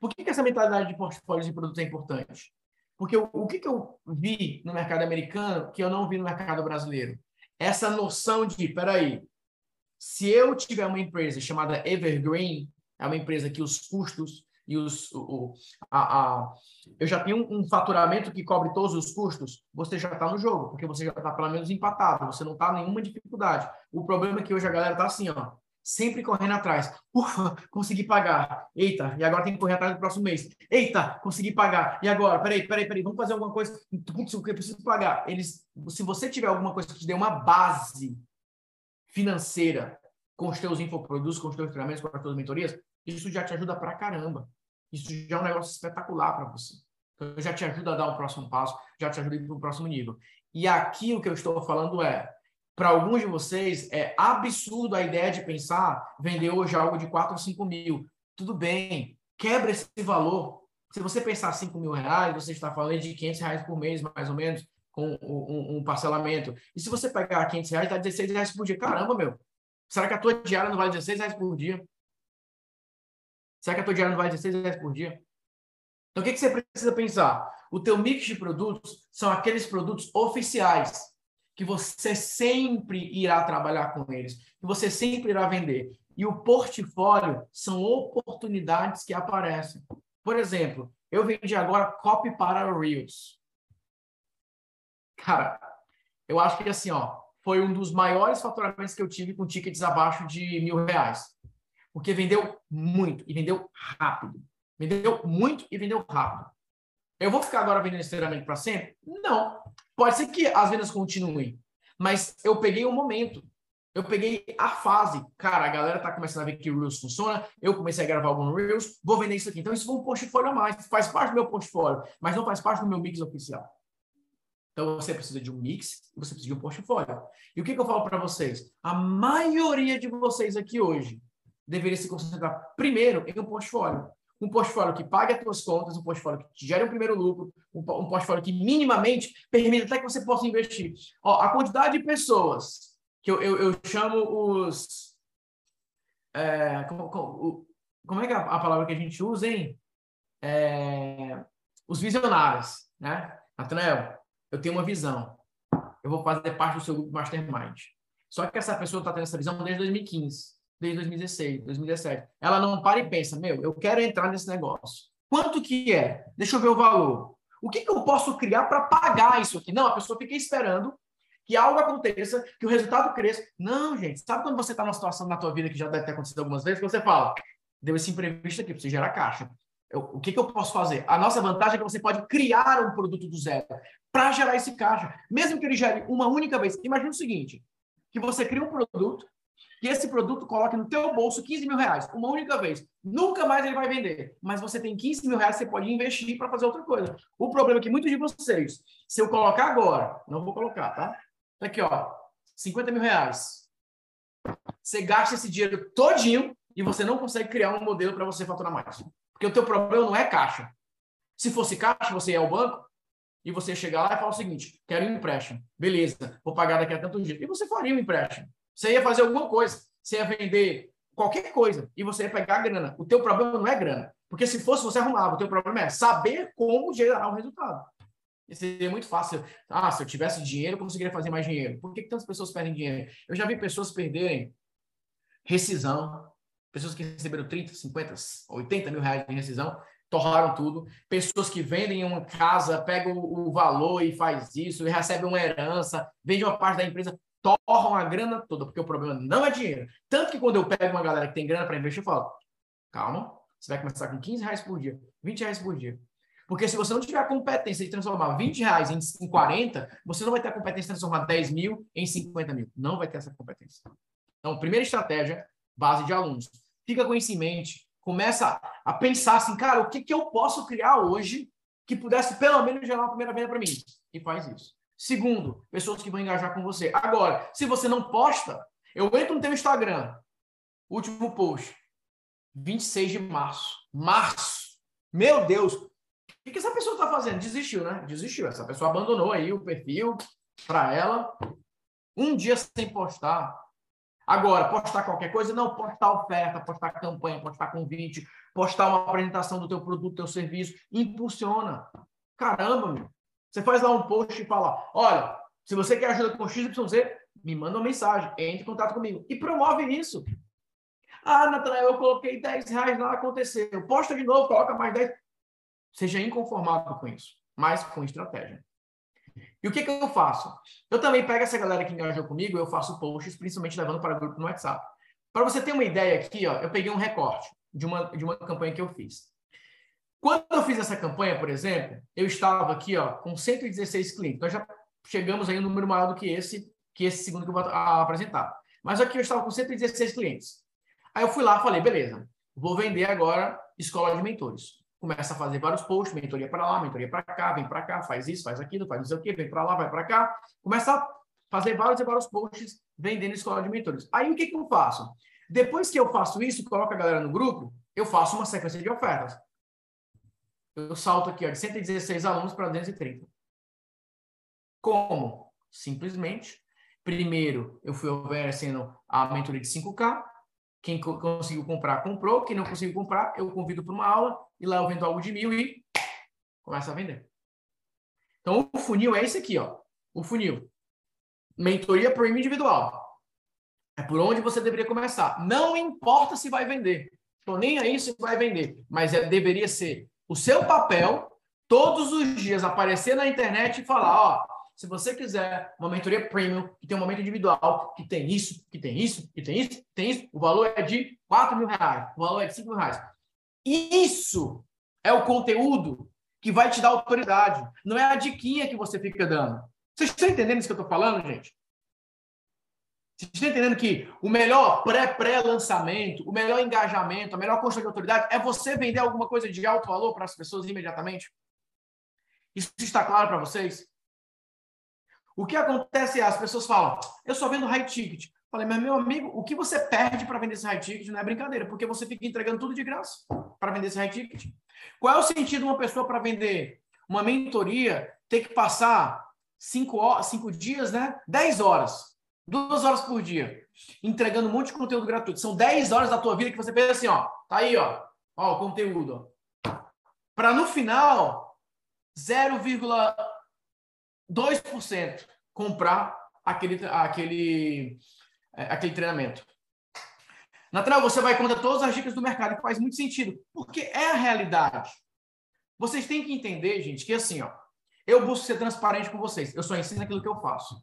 Por que, que essa mentalidade de portfólios de produtos é importante? Porque o, o que, que eu vi no mercado americano que eu não vi no mercado brasileiro? essa noção de, peraí, se eu tiver uma empresa chamada Evergreen, é uma empresa que os custos e os, o, a, a, eu já tenho um, faturamento que cobre todos os custos, você já está no jogo, porque você já está pelo menos empatado, você não está nenhuma dificuldade. O problema é que hoje a galera está assim, ó, sempre correndo atrás. Ufa, consegui pagar. Eita, e agora tem que correr atrás do próximo mês. Eita, consegui pagar. E agora? Peraí, peraí, peraí, vamos fazer alguma coisa. Putz, eu preciso pagar. Eles, se você tiver alguma coisa que te dê uma base financeira com os teus infoprodutos, com os teus treinamentos, com as tuas mentorias, isso já te ajuda pra caramba. Isso já é um negócio espetacular para você. Então, já te ajuda a dar o um próximo passo, já te ajuda a ir para o próximo nível. E aqui o que eu estou falando é, para alguns de vocês, é absurdo a ideia de pensar vender hoje algo de 4 ou 5 mil. Tudo bem, quebra esse valor. Se você pensar 5 mil reais, você está falando de 500 reais por mês, mais ou menos, com um, um parcelamento. E se você pegar 500 reais, dá 16 reais por dia. Caramba, meu. Será que a tua diária não vale 16 reais por dia? Será que a tua diária não vale 16 reais por dia? Então, o que, que você precisa pensar? O teu mix de produtos são aqueles produtos oficiais que você sempre irá trabalhar com eles, que você sempre irá vender. E o portfólio são oportunidades que aparecem. Por exemplo, eu vendi agora copy para Reels. Cara, eu acho que assim, ó, foi um dos maiores faturamentos que eu tive com tickets abaixo de mil reais. Porque vendeu muito e vendeu rápido. Vendeu muito e vendeu rápido. Eu vou ficar agora vendendo esse treinamento para sempre? Não. Pode ser que as vendas continuem, mas eu peguei o momento. Eu peguei a fase. Cara, a galera tá começando a ver que o Reels funciona. Eu comecei a gravar algum Reels, vou vender isso aqui. Então, isso foi um portfólio a mais. Faz parte do meu portfólio, mas não faz parte do meu mix oficial. Então, você precisa de um mix você precisa de um portfólio. E o que, que eu falo para vocês? A maioria de vocês aqui hoje deveria se concentrar primeiro em um portfólio um portfólio que pague as suas contas, um portfólio que gere um primeiro lucro, um, um portfólio que minimamente permita até que você possa investir. Ó, a quantidade de pessoas que eu, eu, eu chamo os. É, como, como, como, é que é a, palavra que a gente usa, hein? É, os visionários, né? Nathanael, eu tenho uma visão. Eu vou fazer parte do seu grupo Mastermind. Só que essa pessoa está tendo essa visão desde 2015 desde 2016, 2017. Ela não para e pensa, meu, eu quero entrar nesse negócio. Quanto que é? Deixa eu ver o valor. O que, que eu posso criar para pagar isso aqui? Não, a pessoa fica esperando que algo aconteça, que o resultado cresça. Não, gente, sabe quando você está numa situação na tua vida que já deve ter acontecido algumas vezes, que você fala, deu esse imprevisto aqui você gerar caixa. Eu, o que, que eu posso fazer? A nossa vantagem é que você pode criar um produto do zero para gerar esse caixa. Mesmo que ele gere uma única vez. Imagina o seguinte, que você cria um produto que esse produto coloque no teu bolso 15 mil reais, uma única vez. Nunca mais ele vai vender. Mas você tem 15 mil reais, você pode investir para fazer outra coisa. O problema é que muitos de vocês, se eu colocar agora, não vou colocar, tá? tá aqui, ó, 50 mil reais. Você gasta esse dinheiro todinho e você não consegue criar um modelo para você faturar mais. Porque o teu problema não é caixa. Se fosse caixa, você ia ao banco e você chegar lá e falar o seguinte: quero um empréstimo. Beleza, vou pagar daqui a tanto dia. E você faria um empréstimo. Você ia fazer alguma coisa. Você ia vender qualquer coisa e você ia pegar a grana. O teu problema não é grana. Porque se fosse, você arrumava. O teu problema é saber como gerar o resultado. Isso seria muito fácil. Ah, se eu tivesse dinheiro, eu conseguiria fazer mais dinheiro. Por que, que tantas pessoas perdem dinheiro? Eu já vi pessoas perderem rescisão, pessoas que receberam 30, 50, 80 mil reais em rescisão, torraram tudo. Pessoas que vendem uma casa, pegam o valor e faz isso, e recebem uma herança, vendem uma parte da empresa, torram a grana toda, porque o problema não é dinheiro. Tanto que quando eu pego uma galera que tem grana para investir, eu falo, calma, você vai começar com 15 reais por dia, 20 reais por dia. Porque se você não tiver a competência de transformar 20 reais em 40, você não vai ter a competência de transformar 10 mil em 50 mil. Não vai ter essa competência. Então, primeira estratégia, base de alunos. Fica com isso em mente. Começa a pensar assim, cara, o que, que eu posso criar hoje que pudesse pelo menos gerar uma primeira venda para mim? E faz isso. Segundo, pessoas que vão engajar com você. Agora, se você não posta, eu entro no teu Instagram, último post, 26 de março. Março. Meu Deus, o que essa pessoa está fazendo? Desistiu, né? Desistiu. Essa pessoa abandonou aí o perfil para ela. Um dia sem postar. Agora, postar qualquer coisa, não postar oferta, postar campanha, postar convite, postar uma apresentação do teu produto, teu serviço, impulsiona. Caramba, meu. Você faz lá um post e fala, olha, se você quer ajuda com XYZ, me manda uma mensagem, entre em contato comigo. E promove isso. Ah, Natanael, eu coloquei 10 reais, nada aconteceu. Posta de novo, coloca mais 10. Seja inconformado com isso, mas com estratégia. E o que, que eu faço? Eu também pego essa galera que engajou comigo, eu faço posts, principalmente levando para grupo no WhatsApp. Para você ter uma ideia aqui, ó, eu peguei um recorte de uma, de uma campanha que eu fiz. Quando eu fiz essa campanha, por exemplo, eu estava aqui ó, com 116 clientes. Então já chegamos aí um número maior do que esse, que esse segundo que eu vou apresentar. Mas aqui eu estava com 116 clientes. Aí eu fui lá falei, beleza, vou vender agora escola de mentores começa a fazer vários posts, mentoria para lá, mentoria para cá, vem para cá, faz isso, faz aquilo, faz não sei o quê, vem para lá, vai para cá. Começa a fazer vários e vários posts vendendo escola de mentores. Aí o que, que eu faço? Depois que eu faço isso, coloco a galera no grupo, eu faço uma sequência de ofertas. Eu salto aqui ó, de 116 alunos para 230. Como? Simplesmente, primeiro eu fui oferecendo a mentoria de 5K, quem conseguiu comprar, comprou. Quem não conseguiu comprar, eu convido para uma aula e lá eu vendo algo de mil e começa a vender. Então, o funil é esse aqui, ó. O funil. Mentoria premium individual. É por onde você deveria começar. Não importa se vai vender. Estou nem aí se vai vender. Mas é, deveria ser o seu papel todos os dias aparecer na internet e falar, ó, se você quiser uma mentoria premium, que tem um momento individual, que tem isso, que tem isso, que tem isso, que tem isso, o valor é de 4 mil reais, o valor é de 5 mil reais. Isso é o conteúdo que vai te dar autoridade. Não é a diquinha que você fica dando. Vocês estão entendendo isso que eu estou falando, gente? Vocês estão entendendo que o melhor pré-pré-lançamento, o melhor engajamento, a melhor construção de autoridade é você vender alguma coisa de alto valor para as pessoas imediatamente? Isso está claro para vocês? O que acontece é, as pessoas falam, eu só vendo high ticket. Falei, mas meu amigo, o que você perde para vender esse high ticket não é brincadeira, porque você fica entregando tudo de graça para vender esse high ticket. Qual é o sentido de uma pessoa para vender uma mentoria ter que passar cinco, cinco dias, né? Dez horas, duas horas por dia, entregando um monte de conteúdo gratuito. São dez horas da tua vida que você pensa assim, ó, tá aí, ó, ó, o conteúdo. Para no final, 0,2% comprar aquele, aquele é, aquele treinamento. Natural, você vai contra todas as dicas do mercado, que faz muito sentido, porque é a realidade. Vocês têm que entender, gente, que assim, ó, eu busco ser transparente com vocês, eu só ensino aquilo que eu faço.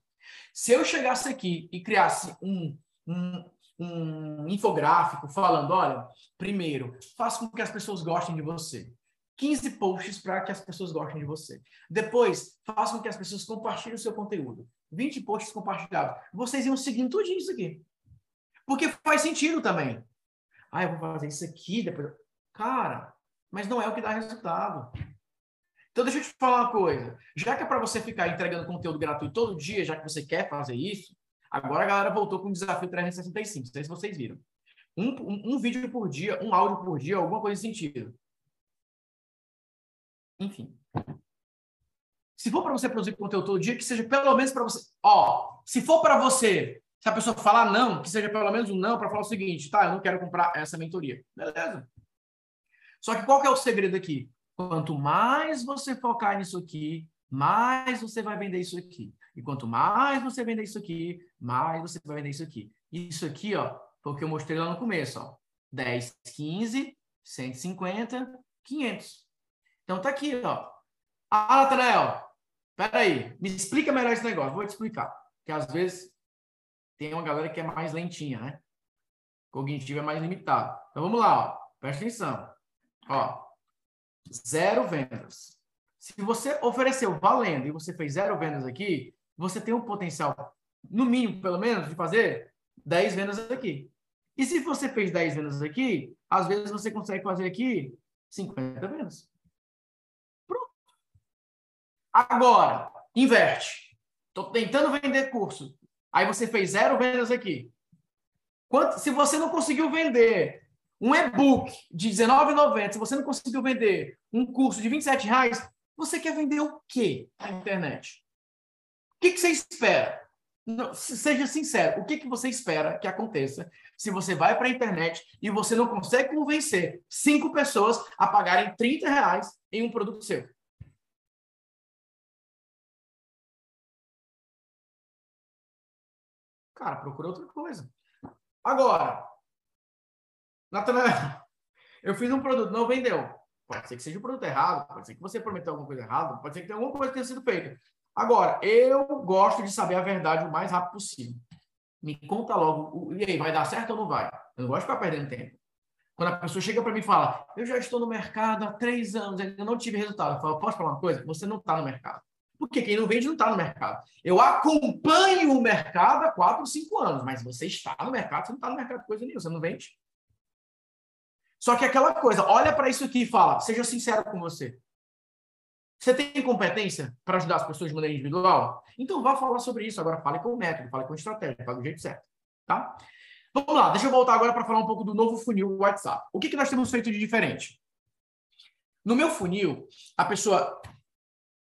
Se eu chegasse aqui e criasse um, um, um infográfico falando, olha, primeiro, faça com que as pessoas gostem de você. 15 posts para que as pessoas gostem de você. Depois, faça com que as pessoas compartilhem o seu conteúdo. 20 posts compartilhados. Vocês iam seguindo tudo isso aqui. Porque faz sentido também. Ah, eu vou fazer isso aqui, depois. Cara, mas não é o que dá resultado. Então, deixa eu te falar uma coisa. Já que é para você ficar entregando conteúdo gratuito todo dia, já que você quer fazer isso, agora a galera voltou com o desafio 365. Não sei se vocês viram. Um, um, um vídeo por dia, um áudio por dia, alguma coisa nesse sentido. Enfim. Se for para você produzir conteúdo todo dia, que seja pelo menos para você. Ó, se for para você, se a pessoa falar não, que seja pelo menos um não para falar o seguinte, tá? Eu não quero comprar essa mentoria. Beleza. Só que qual que é o segredo aqui? Quanto mais você focar nisso aqui, mais você vai vender isso aqui. E quanto mais você vender isso aqui, mais você vai vender isso aqui. Isso aqui, ó, foi o que eu mostrei lá no começo, ó. 10, 15, 150, 500. Então tá aqui, ó. Ah, Natanael, peraí, me explica melhor esse negócio. Vou te explicar. Porque às vezes tem uma galera que é mais lentinha, né? Cognitivo é mais limitado. Então vamos lá, ó. Presta atenção. Ó, zero vendas. Se você ofereceu valendo e você fez zero vendas aqui, você tem um potencial, no mínimo, pelo menos, de fazer 10 vendas aqui. E se você fez 10 vendas aqui, às vezes você consegue fazer aqui 50 vendas. Pronto. Agora, inverte. Estou tentando vender curso. Aí você fez zero vendas aqui. Quanto, se você não conseguiu vender um e-book de R$19,90, se você não conseguiu vender um curso de R$27,00, você quer vender o quê na internet? O que, que você espera? Seja sincero, o que, que você espera que aconteça se você vai para a internet e você não consegue convencer cinco pessoas a pagarem 30 reais em um produto seu? Cara, procura outra coisa. Agora, Natanael, eu fiz um produto, não vendeu. Pode ser que seja o um produto errado, pode ser que você prometeu alguma coisa errada, pode ser que tenha alguma coisa que tenha sido feita. Agora, eu gosto de saber a verdade o mais rápido possível. Me conta logo, e aí, vai dar certo ou não vai? Eu não gosto de ficar perdendo tempo. Quando a pessoa chega para mim e fala, eu já estou no mercado há três anos, ainda não tive resultado. Eu falo, posso falar uma coisa? Você não está no mercado. Porque quem não vende não está no mercado. Eu acompanho o mercado há quatro, cinco anos, mas você está no mercado, você não está no mercado coisa nenhuma, você não vende. Só que aquela coisa, olha para isso aqui e fala, seja sincero com você. Você tem competência para ajudar as pessoas de maneira individual? Então vá falar sobre isso. Agora fale com o método, fale com estratégia, fale do jeito certo. Tá? Vamos lá, deixa eu voltar agora para falar um pouco do novo funil WhatsApp. O que, que nós temos feito de diferente? No meu funil, a pessoa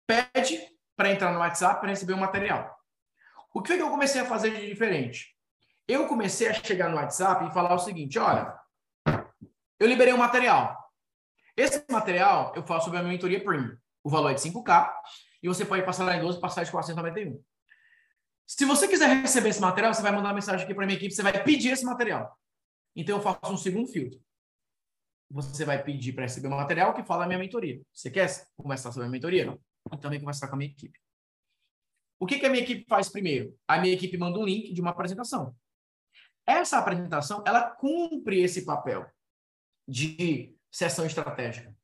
pede para entrar no WhatsApp para receber o um material. O que, que eu comecei a fazer de diferente? Eu comecei a chegar no WhatsApp e falar o seguinte: olha, eu liberei um material. Esse material eu faço sobre a minha mentoria premium. O valor é de 5K e você pode passar lá em 12 passar de 491. Se você quiser receber esse material, você vai mandar uma mensagem aqui para minha equipe, você vai pedir esse material. Então eu faço um segundo filtro. Você vai pedir para receber o um material que fala a minha mentoria. Você quer conversar sobre a mentoria? Então vem conversar com a minha equipe. O que, que a minha equipe faz primeiro? A minha equipe manda um link de uma apresentação. Essa apresentação, ela cumpre esse papel de sessão estratégica.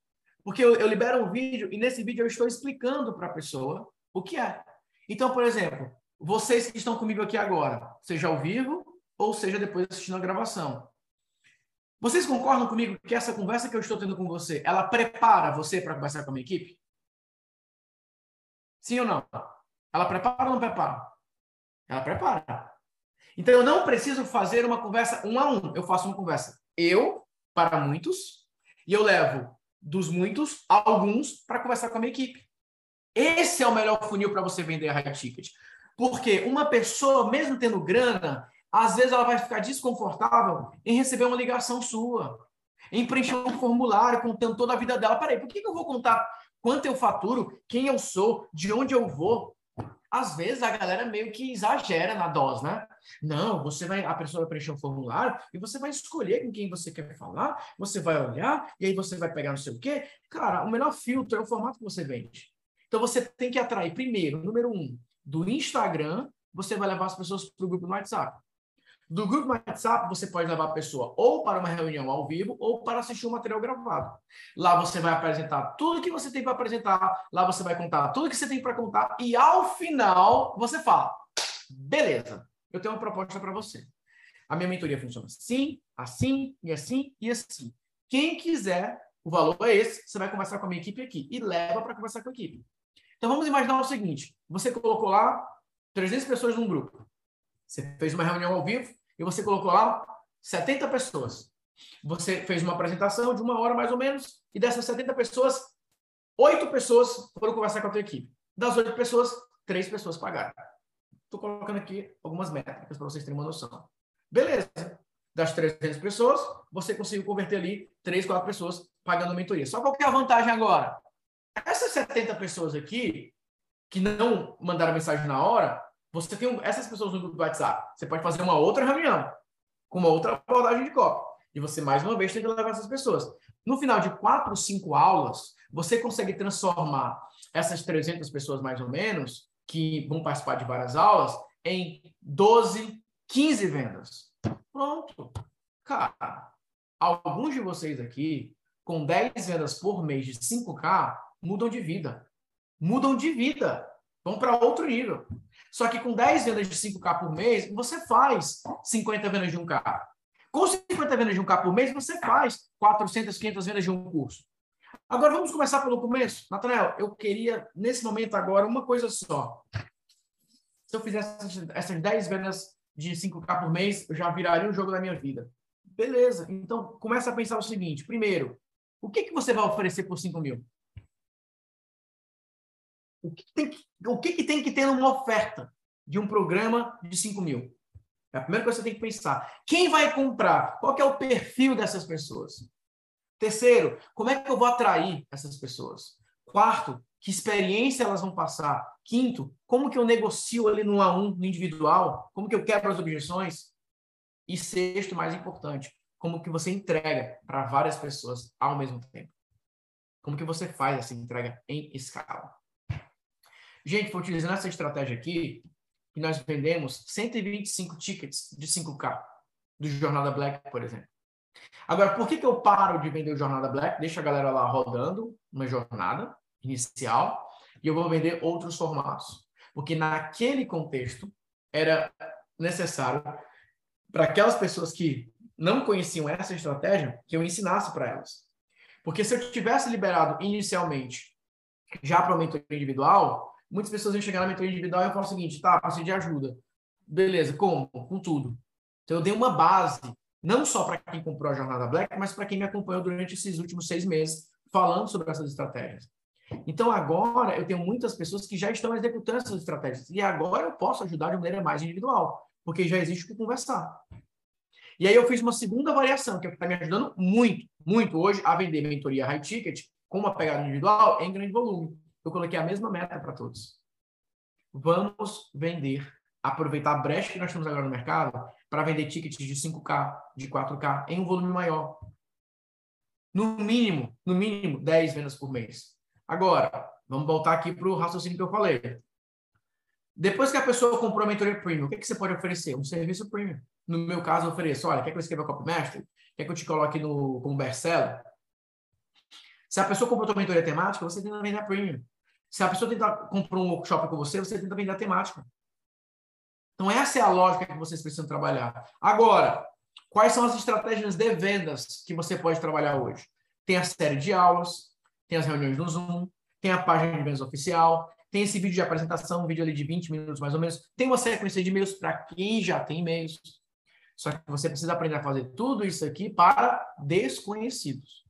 Porque eu, eu libero um vídeo e nesse vídeo eu estou explicando para a pessoa o que é. Então, por exemplo, vocês que estão comigo aqui agora, seja ao vivo ou seja depois assistindo a gravação. Vocês concordam comigo que essa conversa que eu estou tendo com você, ela prepara você para conversar com a minha equipe? Sim ou não? Ela prepara ou não prepara? Ela prepara. Então eu não preciso fazer uma conversa um a um. Eu faço uma conversa eu para muitos e eu levo dos muitos alguns para conversar com a minha equipe. Esse é o melhor funil para você vender a high ticket. Porque uma pessoa, mesmo tendo grana, às vezes ela vai ficar desconfortável em receber uma ligação sua, em preencher um formulário contando toda a vida dela. Peraí, por que, eu vou contar quanto eu faturo, quem eu sou, de onde eu vou? Às vezes a galera meio que exagera na dose, né? Não, você vai, a pessoa vai preencher um formulário e você vai escolher com quem você quer falar, você vai olhar e aí você vai pegar não sei o quê. Cara, o melhor filtro é o formato que você vende. Então você tem que atrair primeiro, número um, do Instagram, você vai levar as pessoas para o grupo no WhatsApp. Do grupo WhatsApp, você pode levar a pessoa ou para uma reunião ao vivo ou para assistir um material gravado. Lá você vai apresentar tudo que você tem para apresentar, lá você vai contar tudo que você tem para contar e ao final você fala: beleza, eu tenho uma proposta para você. A minha mentoria funciona assim, assim e assim e assim. Quem quiser, o valor é esse, você vai conversar com a minha equipe aqui e leva para conversar com a equipe. Então vamos imaginar o seguinte: você colocou lá 300 pessoas num grupo. Você fez uma reunião ao vivo e você colocou lá 70 pessoas. Você fez uma apresentação de uma hora mais ou menos, e dessas 70 pessoas, Oito pessoas foram conversar com a tua equipe. Das oito pessoas, três pessoas pagaram. Estou colocando aqui algumas métricas para vocês terem uma noção. Beleza. Das 300 pessoas, você conseguiu converter ali três, quatro pessoas pagando mentoria. Só qual é a vantagem agora? Essas 70 pessoas aqui, que não mandaram mensagem na hora, você tem essas pessoas no grupo do WhatsApp. Você pode fazer uma outra reunião, com uma outra abordagem de cópia. E você, mais uma vez, tem que levar essas pessoas. No final de quatro cinco aulas, você consegue transformar essas 300 pessoas, mais ou menos, que vão participar de várias aulas, em 12, 15 vendas. Pronto. Cara, alguns de vocês aqui, com 10 vendas por mês de 5K, mudam de vida. Mudam de vida. Vão para outro nível. Só que com 10 vendas de 5K por mês, você faz 50 vendas de 1K. Com 50 vendas de 1K por mês, você faz 400, 500 vendas de um curso. Agora vamos começar pelo começo. Natanael, eu queria, nesse momento agora, uma coisa só. Se eu fizesse essas 10 vendas de 5K por mês, eu já viraria o jogo da minha vida. Beleza. Então, começa a pensar o seguinte. Primeiro, o que, que você vai oferecer por 5 mil? O que, tem que, o que, que tem que ter numa oferta de um programa de 5 mil? É a primeira coisa que você tem que pensar. Quem vai comprar? Qual é o perfil dessas pessoas? Terceiro, como é que eu vou atrair essas pessoas? Quarto, que experiência elas vão passar? Quinto, como que eu negocio ali no A1, no individual? Como que eu quebro as objeções? E sexto, mais importante, como que você entrega para várias pessoas ao mesmo tempo? Como que você faz essa entrega em escala? Gente, foi utilizando essa estratégia aqui que nós vendemos 125 tickets de 5K do Jornada Black, por exemplo. Agora, por que, que eu paro de vender o Jornada Black? Deixa a galera lá rodando uma jornada inicial e eu vou vender outros formatos. Porque naquele contexto era necessário para aquelas pessoas que não conheciam essa estratégia que eu ensinasse para elas. Porque se eu tivesse liberado inicialmente já para o mentoria individual, muitas pessoas iam chegar na mentoria individual e eu falo o seguinte, tá, preciso de ajuda. Beleza, como? Com tudo. Então eu dei uma base não só para quem comprou a Jornada Black, mas para quem me acompanhou durante esses últimos seis meses falando sobre essas estratégias. Então, agora, eu tenho muitas pessoas que já estão executando essas estratégias. E agora eu posso ajudar de maneira mais individual, porque já existe o que conversar. E aí eu fiz uma segunda variação, que está me ajudando muito, muito hoje a vender mentoria high ticket com uma pegada individual em grande volume. Eu coloquei a mesma meta para todos. Vamos vender, aproveitar a brecha que nós temos agora no mercado para vender tickets de 5K, de 4K, em um volume maior. No mínimo, no mínimo, 10 vendas por mês. Agora, vamos voltar aqui para o raciocínio que eu falei. Depois que a pessoa comprou a mentoria premium, o que, que você pode oferecer? Um serviço premium. No meu caso, eu ofereço, olha, quer que eu escreva copy master? Quer que eu te coloque no, como best-seller? Se a pessoa comprou a mentoria temática, você tenta vender a premium. Se a pessoa tenta, comprou um workshop com você, você tenta vender a temática. Então, essa é a lógica que vocês precisam trabalhar. Agora, quais são as estratégias de vendas que você pode trabalhar hoje? Tem a série de aulas, tem as reuniões no Zoom, tem a página de vendas oficial, tem esse vídeo de apresentação, um vídeo ali de 20 minutos mais ou menos, tem uma sequência de e-mails para quem já tem e-mails. Só que você precisa aprender a fazer tudo isso aqui para desconhecidos.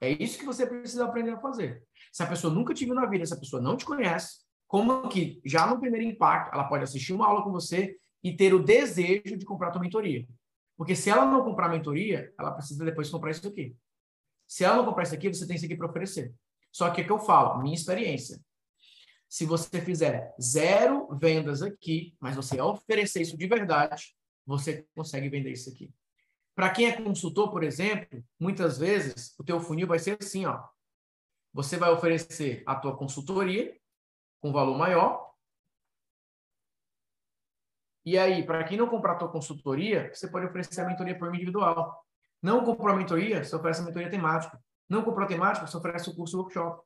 É isso que você precisa aprender a fazer. Se a pessoa nunca te viu na vida, se a pessoa não te conhece, como que já no primeiro impacto ela pode assistir uma aula com você e ter o desejo de comprar a tua mentoria. Porque se ela não comprar a mentoria, ela precisa depois comprar isso aqui. Se ela não comprar isso aqui, você tem isso aqui para oferecer. Só que o que eu falo, minha experiência. Se você fizer zero vendas aqui, mas você oferecer isso de verdade, você consegue vender isso aqui. Para quem é consultor, por exemplo, muitas vezes o teu funil vai ser assim, ó. Você vai oferecer a tua consultoria, com valor maior. E aí, para quem não comprar a tua consultoria, você pode oferecer a mentoria por individual. Não comprou a mentoria, você oferece a mentoria temática. Não comprou a temática, você oferece o curso workshop.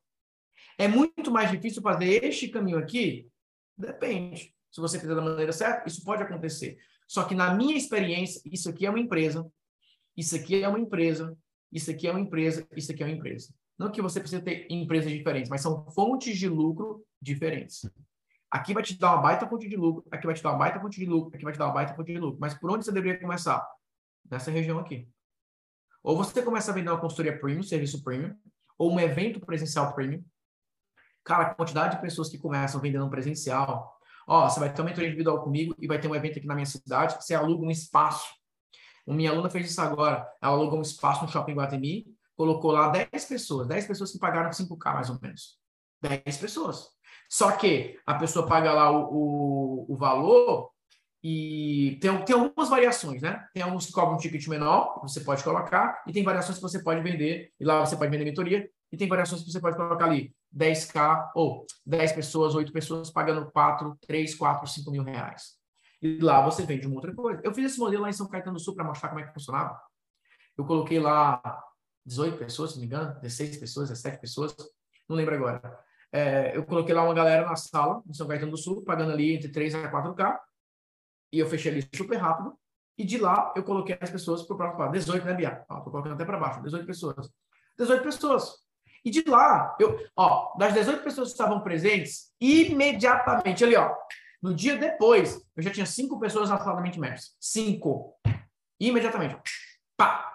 É muito mais difícil fazer este caminho aqui? Depende. Se você fizer da maneira certa, isso pode acontecer. Só que na minha experiência, isso aqui é uma empresa, isso aqui é uma empresa, isso aqui é uma empresa, isso aqui é uma empresa. Não que você precisa ter empresas diferentes, mas são fontes de lucro diferentes. Aqui vai te dar uma baita fonte de lucro, aqui vai te dar uma baita fonte de lucro, aqui vai te dar uma baita fonte de lucro. Mas por onde você deveria começar? Nessa região aqui. Ou você começa a vender uma consultoria premium, serviço premium, ou um evento presencial premium, Cara, a quantidade de pessoas que começam vendendo presencial. Ó, você vai ter uma mentoria individual comigo e vai ter um evento aqui na minha cidade, você aluga um espaço. Uma minha aluna fez isso agora. Ela alugou um espaço no Shopping Guatemi, colocou lá 10 pessoas, 10 pessoas que pagaram 5K mais ou menos. 10 pessoas. Só que a pessoa paga lá o, o, o valor e tem, tem algumas variações, né? Tem alguns que cobram um ticket menor, você pode colocar, e tem variações que você pode vender, e lá você pode vender mentoria, e tem variações que você pode colocar ali 10K, ou 10 pessoas, 8 pessoas pagando 4, 3, 4, 5 mil reais. E lá você vende uma outra coisa. Eu fiz esse modelo lá em São Caetano do Sul para mostrar como é que funcionava. Eu coloquei lá 18 pessoas, se não me engano, 16 pessoas, 17 pessoas, não lembro agora. É, eu coloquei lá uma galera na sala, em São Caetano do Sul, pagando ali entre 3 a 4K, e eu fechei ali super rápido, e de lá eu coloquei as pessoas para o próximo 18, né, Bia? Tô colocando até para baixo, 18 pessoas. 18 pessoas. E de lá, eu, ó, das 18 pessoas que estavam presentes, imediatamente ali, ó, no dia depois, eu já tinha cinco pessoas na sala da mente mestre. Cinco. Imediatamente. Pá.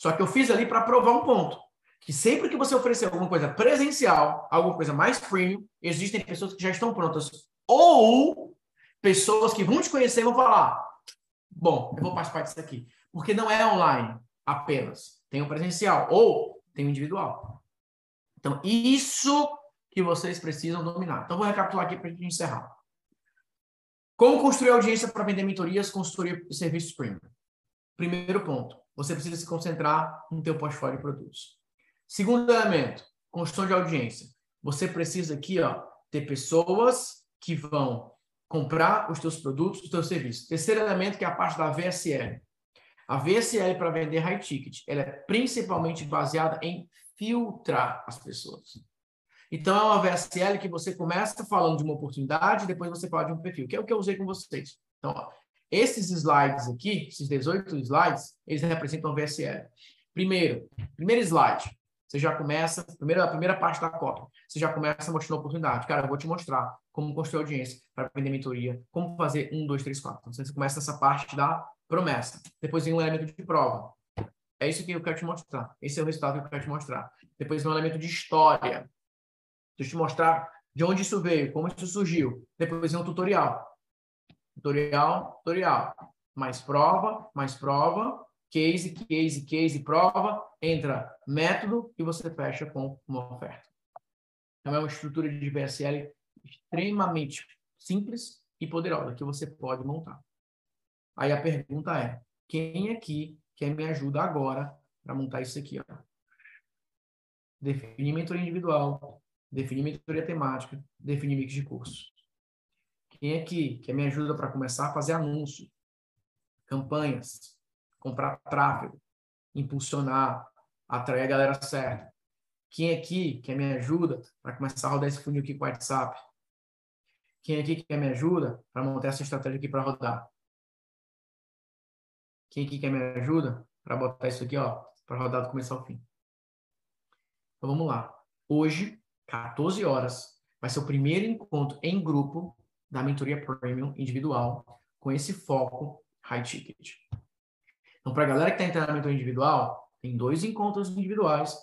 Só que eu fiz ali para provar um ponto. Que sempre que você oferecer alguma coisa presencial, alguma coisa mais premium, existem pessoas que já estão prontas. Ou pessoas que vão te conhecer e vão falar: bom, eu vou participar disso aqui. Porque não é online apenas. Tem o presencial. Ou tem o individual. Então, isso que vocês precisam dominar. Então, vou recapitular aqui para a gente encerrar. Como construir audiência para vender mentorias, consultoria e serviços premium? Primeiro ponto, você precisa se concentrar no teu portfólio de produtos. Segundo elemento, construção de audiência. Você precisa aqui, ó, ter pessoas que vão comprar os teus produtos, os teus serviços. Terceiro elemento, que é a parte da VSL. A VSL para vender high ticket, ela é principalmente baseada em filtrar as pessoas. Então, é uma VSL que você começa falando de uma oportunidade, depois você fala de um perfil, que é o que eu usei com vocês. Então, ó, esses slides aqui, esses 18 slides, eles representam a VSL. Primeiro, primeiro slide, você já começa, primeira, a primeira parte da cópia, você já começa mostrando a oportunidade. Cara, eu vou te mostrar como construir audiência para vender mentoria, como fazer um, dois, três, quatro. Então, você começa essa parte da promessa. Depois vem um elemento de prova. É isso que eu quero te mostrar. Esse é o resultado que eu quero te mostrar. Depois vem um elemento de história. Deixa eu te mostrar de onde isso veio, como isso surgiu. Depois vem um tutorial. Tutorial, tutorial. Mais prova, mais prova, case, case, case, prova, entra método e você fecha com uma oferta. Então, é uma estrutura de VSL extremamente simples e poderosa que você pode montar. Aí a pergunta é: quem aqui quer me ajuda agora para montar isso aqui? Ó? Definir mentoria individual, definir mentoria temática, definir mix de curso. Quem aqui quer me ajuda para começar a fazer anúncio, campanhas, comprar tráfego, impulsionar, atrair a galera certa? Quem aqui quer me ajuda para começar a rodar esse funil aqui com o WhatsApp? Quem aqui quer me ajuda para montar essa estratégia aqui para rodar? Quem aqui quer me ajuda para botar isso aqui, ó, para rodar do começo ao fim? Então vamos lá. Hoje 14 horas, vai ser o primeiro encontro em grupo da mentoria premium individual com esse foco high ticket. Então, para a galera que está entrando na mentoria individual, tem dois encontros individuais,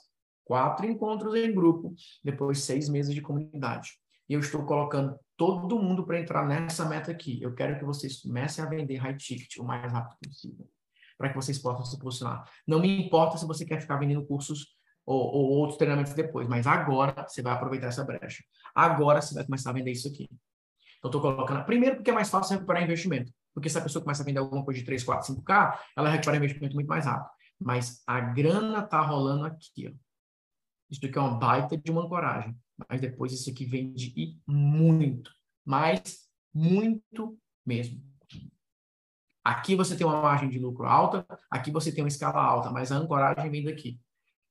quatro encontros em grupo, depois seis meses de comunidade. E eu estou colocando todo mundo para entrar nessa meta aqui. Eu quero que vocês comecem a vender high ticket o mais rápido possível, para que vocês possam se posicionar. Não me importa se você quer ficar vendendo cursos ou, ou outros treinamentos depois, mas agora você vai aproveitar essa brecha. Agora você vai começar a vender isso aqui. Então, estou colocando, primeiro, porque é mais fácil recuperar investimento. Porque se a pessoa começa a vender alguma coisa de 3, 4, 5K, ela recupera investimento muito mais rápido. Mas a grana está rolando aqui. Ó. Isso aqui é uma baita de uma ancoragem. Mas depois isso aqui vende e muito. Mas muito mesmo. Aqui você tem uma margem de lucro alta, aqui você tem uma escala alta, mas a ancoragem vem daqui.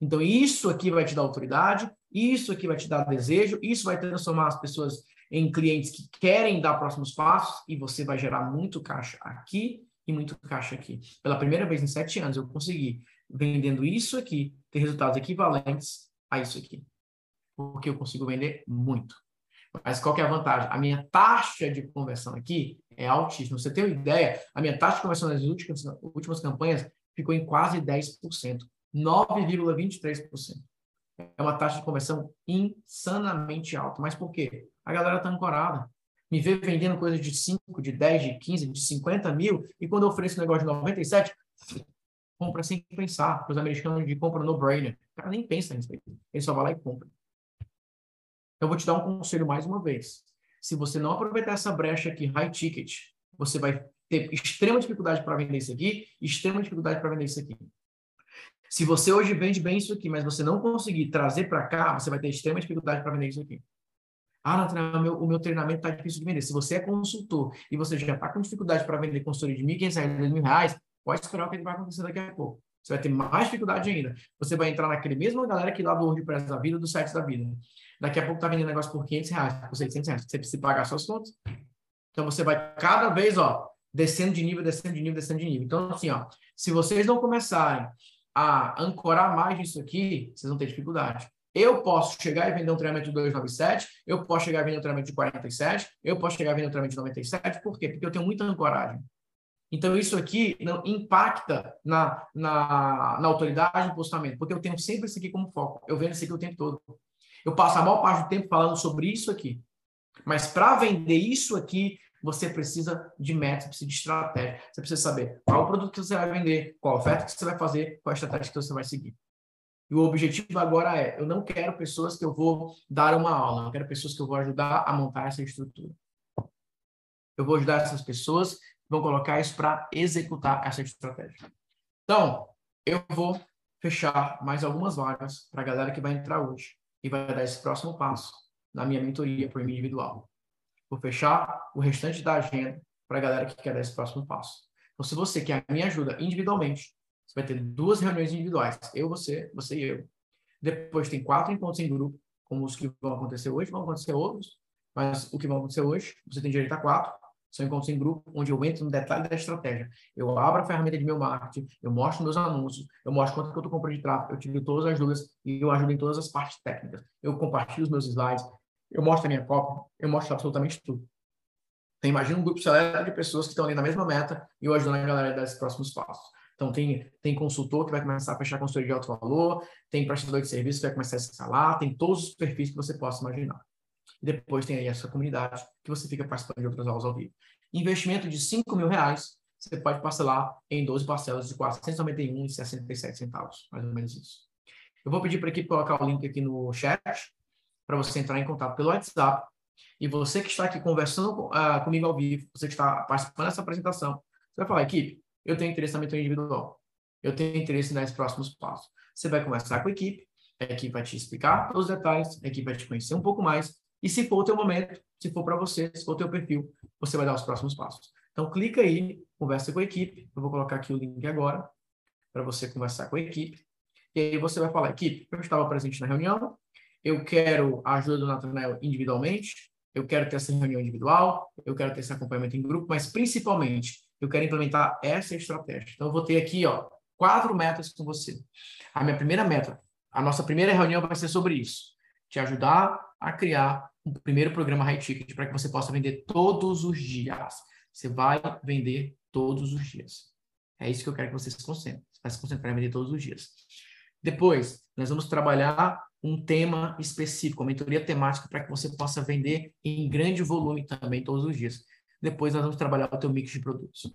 Então, isso aqui vai te dar autoridade, isso aqui vai te dar desejo, isso vai transformar as pessoas em clientes que querem dar próximos passos e você vai gerar muito caixa aqui e muito caixa aqui. Pela primeira vez em sete anos, eu consegui, vendendo isso aqui, ter resultados equivalentes a isso aqui. Porque eu consigo vender muito. Mas qual que é a vantagem? A minha taxa de conversão aqui é altíssima. Você tem uma ideia? A minha taxa de conversão nas últimas, últimas campanhas ficou em quase 10%. 9,23%. É uma taxa de conversão insanamente alta. Mas por quê? A galera está ancorada. Me vê vendendo coisas de 5, de 10, de 15, de 50 mil, e quando eu ofereço um negócio de 97, compra sem pensar. Os americanos de compra no brainer. O cara nem pensa nisso. Ele só vai lá e compra. Eu vou te dar um conselho mais uma vez. Se você não aproveitar essa brecha aqui, high ticket, você vai ter extrema dificuldade para vender isso aqui, extrema dificuldade para vender isso aqui. Se você hoje vende bem isso aqui, mas você não conseguir trazer para cá, você vai ter extrema dificuldade para vender isso aqui. Ah, meu, o meu treinamento está difícil de vender. Se você é consultor e você já está com dificuldade para vender consultoria de R$ 1.500, R$ 2.000, pode esperar o que vai acontecer daqui a pouco. Você vai ter mais dificuldade ainda. Você vai entrar naquele mesmo galera que lá do WordPress da vida, do site da vida. Daqui a pouco está vendendo negócio por 500 reais, por 600 reais. Você precisa pagar suas contas. Então, você vai cada vez, ó, descendo de nível, descendo de nível, descendo de nível. Então, assim, ó, se vocês não começarem a ancorar mais isso aqui, vocês vão ter dificuldade. Eu posso chegar e vender um treinamento de 297, eu posso chegar e vender um treinamento de 47, eu posso chegar e vender um treinamento de 97, por quê? Porque eu tenho muita ancoragem. Então, isso aqui não impacta na, na, na autoridade do postamento, porque eu tenho sempre isso aqui como foco. Eu vendo isso aqui o tempo todo. Eu passo a maior parte do tempo falando sobre isso aqui. Mas para vender isso aqui, você precisa de método, precisa de estratégia. Você precisa saber qual o produto que você vai vender, qual oferta que você vai fazer, qual a estratégia que você vai seguir. E o objetivo agora é, eu não quero pessoas que eu vou dar uma aula, eu quero pessoas que eu vou ajudar a montar essa estrutura. Eu vou ajudar essas pessoas vão colocar isso para executar essa estratégia. Então, eu vou fechar mais algumas vagas para a galera que vai entrar hoje e vai dar esse próximo passo na minha mentoria por individual. Vou fechar o restante da agenda para a galera que quer dar esse próximo passo. Então, se você quer a minha ajuda individualmente, você vai ter duas reuniões individuais, eu, você, você e eu. Depois tem quatro encontros em grupo, como os que vão acontecer hoje, vão acontecer outros, mas o que vai acontecer hoje, você tem direito a quatro, são encontros em grupo, onde eu entro no detalhe da estratégia. Eu abro a ferramenta de meu marketing, eu mostro meus anúncios, eu mostro quanto que eu estou comprando de tráfego, eu tiro todas as dúvidas e eu ajudo em todas as partes técnicas. Eu compartilho os meus slides, eu mostro a minha cópia, eu mostro absolutamente tudo. Então, imagina um grupo seleto de pessoas que estão ali na mesma meta e eu ajudando a galera a dar esses próximos passos. Então, tem, tem consultor que vai começar a fechar consultoria de alto valor, tem prestador de serviço que vai começar a escalar, tem todos os perfis que você possa imaginar. E depois tem aí essa comunidade que você fica participando de outras aulas ao vivo. Investimento de 5 mil reais, você pode parcelar em 12 parcelas de R$ 491,67 centavos, mais ou menos isso. Eu vou pedir para a equipe colocar o link aqui no chat para você entrar em contato pelo WhatsApp. E você que está aqui conversando uh, comigo ao vivo, você que está participando dessa apresentação, você vai falar, equipe, eu tenho interesse na mentoria individual. Eu tenho interesse nos próximos passos. Você vai conversar com a equipe, a equipe vai te explicar todos os detalhes, a equipe vai te conhecer um pouco mais e se for o teu momento, se for para você, se for o teu perfil, você vai dar os próximos passos. Então, clica aí, conversa com a equipe. Eu vou colocar aqui o link agora para você conversar com a equipe. E aí você vai falar, equipe, eu estava presente na reunião, eu quero a ajuda do Nathanael individualmente, eu quero ter essa reunião individual, eu quero ter esse acompanhamento em grupo, mas principalmente eu quero implementar essa estratégia. Então, eu vou ter aqui, ó, quatro metas com você. A minha primeira meta, a nossa primeira reunião vai ser sobre isso. Te ajudar a criar um primeiro programa high ticket para que você possa vender todos os dias. Você vai vender todos os dias. É isso que eu quero que você se concentre. Você vai se concentrar em vender todos os dias. Depois, nós vamos trabalhar um tema específico, uma mentoria temática para que você possa vender em grande volume também todos os dias. Depois, nós vamos trabalhar o teu mix de produtos.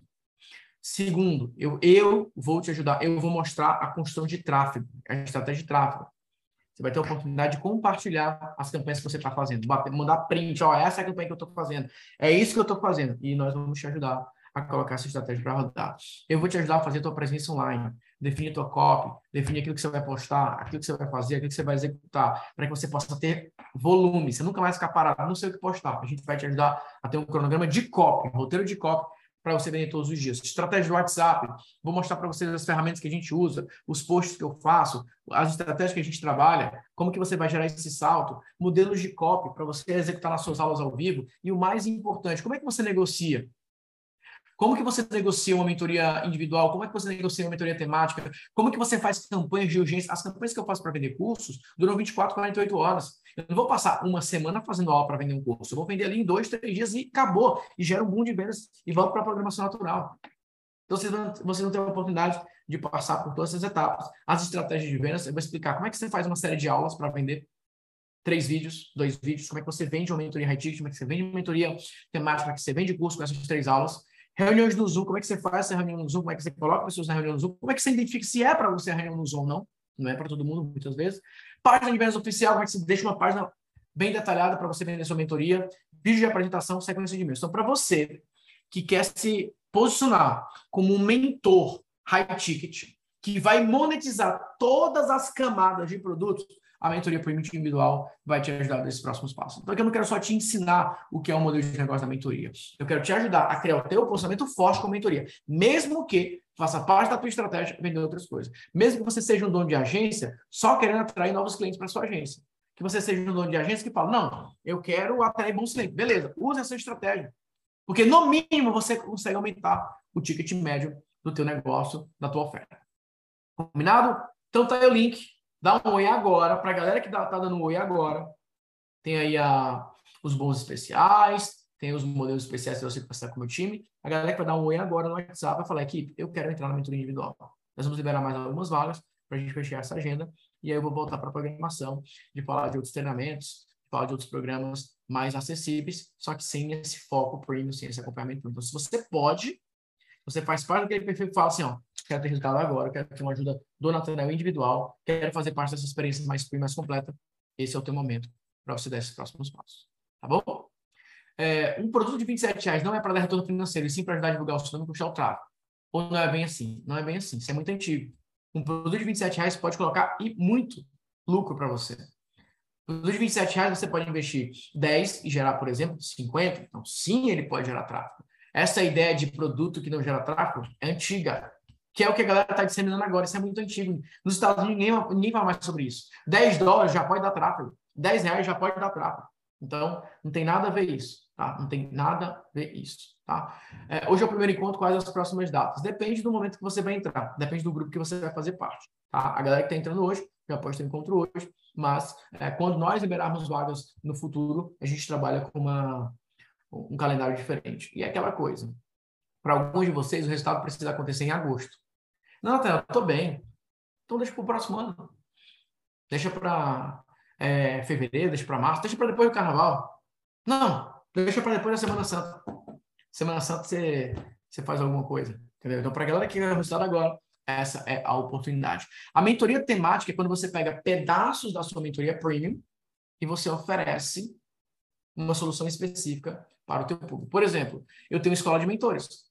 Segundo, eu, eu vou te ajudar, eu vou mostrar a construção de tráfego, a estratégia de tráfego. Você vai ter a oportunidade de compartilhar as campanhas que você está fazendo, mandar print, ó, essa é a campanha que eu estou fazendo, é isso que eu estou fazendo, e nós vamos te ajudar a colocar essa estratégia para rodar. Eu vou te ajudar a fazer a tua presença online, definir a tua copy, definir aquilo que você vai postar, aquilo que você vai fazer, aquilo que você vai executar, para que você possa ter volume, você nunca mais ficar parado, não sei o que postar. A gente vai te ajudar a ter um cronograma de copy, um roteiro de copy, para você vender todos os dias. Estratégia do WhatsApp, vou mostrar para vocês as ferramentas que a gente usa, os posts que eu faço, as estratégias que a gente trabalha, como que você vai gerar esse salto, modelos de copy para você executar nas suas aulas ao vivo e o mais importante, como é que você negocia? Como que você negocia uma mentoria individual? Como é que você negocia uma mentoria temática? Como que você faz campanhas de urgência? As campanhas que eu faço para vender cursos duram 24, 48 horas. Eu não vou passar uma semana fazendo aula para vender um curso. Eu vou vender ali em dois, três dias e acabou. E gera um boom de vendas e volto para a programação natural. Então, vocês vão, vocês vão ter a oportunidade de passar por todas essas etapas. As estratégias de vendas, eu vou explicar como é que você faz uma série de aulas para vender três vídeos, dois vídeos, como é que você vende uma mentoria high ticket, como é que você vende uma mentoria temática, como é que você vende curso com essas três aulas. Reuniões do Zoom, como é que você faz essa reunião no Zoom, como é que você coloca pessoas na reunião no Zoom, como é que você identifica se é para você a reunião no Zoom ou não, não é para todo mundo, muitas vezes. Página de vendas oficial, como é que você deixa uma página bem detalhada para você vender sua mentoria, vídeo de apresentação, sequência de e-mails. Então, para você que quer se posicionar como um mentor high ticket, que vai monetizar todas as camadas de produtos, a mentoria premium individual vai te ajudar nesses próximos passos. Então, eu não quero só te ensinar o que é o modelo de negócio da mentoria. Eu quero te ajudar a criar o teu posicionamento forte com a mentoria, mesmo que faça parte da tua estratégia vender outras coisas. Mesmo que você seja um dono de agência, só querendo atrair novos clientes para sua agência. Que você seja um dono de agência que fala, não, eu quero atrair bons clientes. Beleza, use essa estratégia. Porque, no mínimo, você consegue aumentar o ticket médio do teu negócio, da tua oferta. Combinado? Então tá aí o link Dá um oi agora, para a galera que está dando um oi agora. Tem aí a, os bons especiais, tem os modelos especiais que você passar com o meu time. A galera que vai dar um oi agora no WhatsApp vai falar, equipe, eu quero entrar na mentoria individual. Nós vamos liberar mais algumas vagas para a gente fechar essa agenda. E aí eu vou voltar para a programação, de falar de outros treinamentos, de falar de outros programas mais acessíveis, só que sem esse foco premium, sem esse acompanhamento. Então, se você pode, você faz parte daquele perfil que fala assim, ó, quero ter resultado agora, quero ter uma ajuda do Nathanael individual, quero fazer parte dessa experiência mais mais completa. Esse é o teu momento para você dar esses próximos passos. Tá bom? É, um produto de 27 reais não é para dar retorno financeiro, e sim para ajudar a divulgar o seu nome e puxar o tráfego. Ou não é bem assim? Não é bem assim. Isso é muito antigo. Um produto de 27 reais pode colocar e muito lucro para você. Um produto de 27 reais você pode investir 10 e gerar, por exemplo, 50. Então, sim, ele pode gerar tráfego. Essa ideia de produto que não gera tráfego é antiga que é o que a galera está disseminando agora. Isso é muito antigo. Nos Estados Unidos, ninguém, ninguém fala mais sobre isso. 10 dólares já pode dar tráfego. 10 reais já pode dar tráfego. Então, não tem nada a ver isso. Tá? Não tem nada a ver isso. Tá? É, hoje é o primeiro encontro, quais as próximas datas? Depende do momento que você vai entrar. Depende do grupo que você vai fazer parte. Tá? A galera que está entrando hoje já pode ter encontro hoje. Mas, é, quando nós liberarmos vagas no futuro, a gente trabalha com uma, um calendário diferente. E é aquela coisa. Para alguns de vocês, o resultado precisa acontecer em agosto. Não, eu estou bem. Então deixa para o próximo ano. Deixa para é, fevereiro, deixa para março, deixa para depois do carnaval. Não, deixa para depois da Semana Santa. Semana Santa você, você faz alguma coisa. Entendeu? Então, para a galera que quer resultado agora, essa é a oportunidade. A mentoria temática é quando você pega pedaços da sua mentoria premium e você oferece uma solução específica para o teu público. Por exemplo, eu tenho escola de mentores.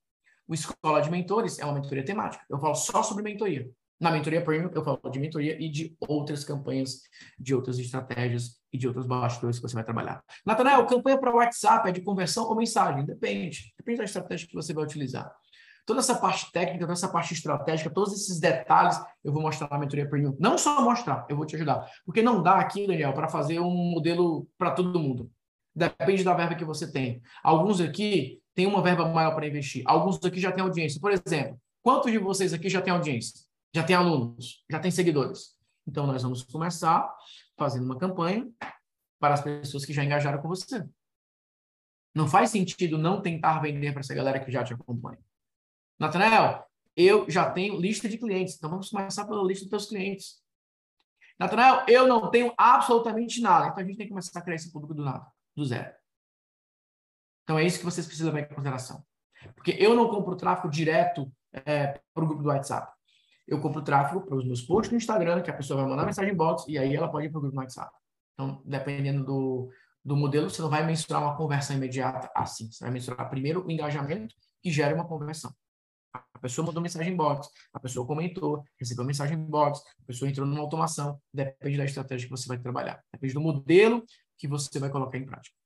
O Escola de Mentores é uma mentoria temática. Eu falo só sobre mentoria. Na mentoria premium, eu falo de mentoria e de outras campanhas, de outras estratégias e de outros bastidores que você vai trabalhar. Natanael, campanha para WhatsApp é de conversão ou mensagem? Depende. Depende da estratégia que você vai utilizar. Toda essa parte técnica, toda essa parte estratégica, todos esses detalhes eu vou mostrar na mentoria premium. Não só mostrar, eu vou te ajudar. Porque não dá aqui, Daniel, para fazer um modelo para todo mundo. Depende da verba que você tem. Alguns aqui tem uma verba maior para investir. Alguns aqui já têm audiência. Por exemplo, quantos de vocês aqui já têm audiência? Já tem alunos? Já tem seguidores? Então, nós vamos começar fazendo uma campanha para as pessoas que já engajaram com você. Não faz sentido não tentar vender para essa galera que já te acompanha. Natanael, eu já tenho lista de clientes, então vamos começar pela lista dos teus clientes. Natanael, eu não tenho absolutamente nada, então a gente tem que começar a criar esse público do nada, do zero. Então é isso que vocês precisam levar em consideração. Porque eu não compro tráfego direto é, para o grupo do WhatsApp. Eu compro tráfego para os meus posts no Instagram, que a pessoa vai mandar mensagem em box e aí ela pode ir para o grupo do WhatsApp. Então, dependendo do, do modelo, você não vai mensurar uma conversão imediata assim. Você vai mensurar primeiro o engajamento que gera uma conversão. A pessoa mandou mensagem em box, a pessoa comentou, recebeu mensagem em box, a pessoa entrou numa automação. Depende da estratégia que você vai trabalhar. Depende do modelo que você vai colocar em prática.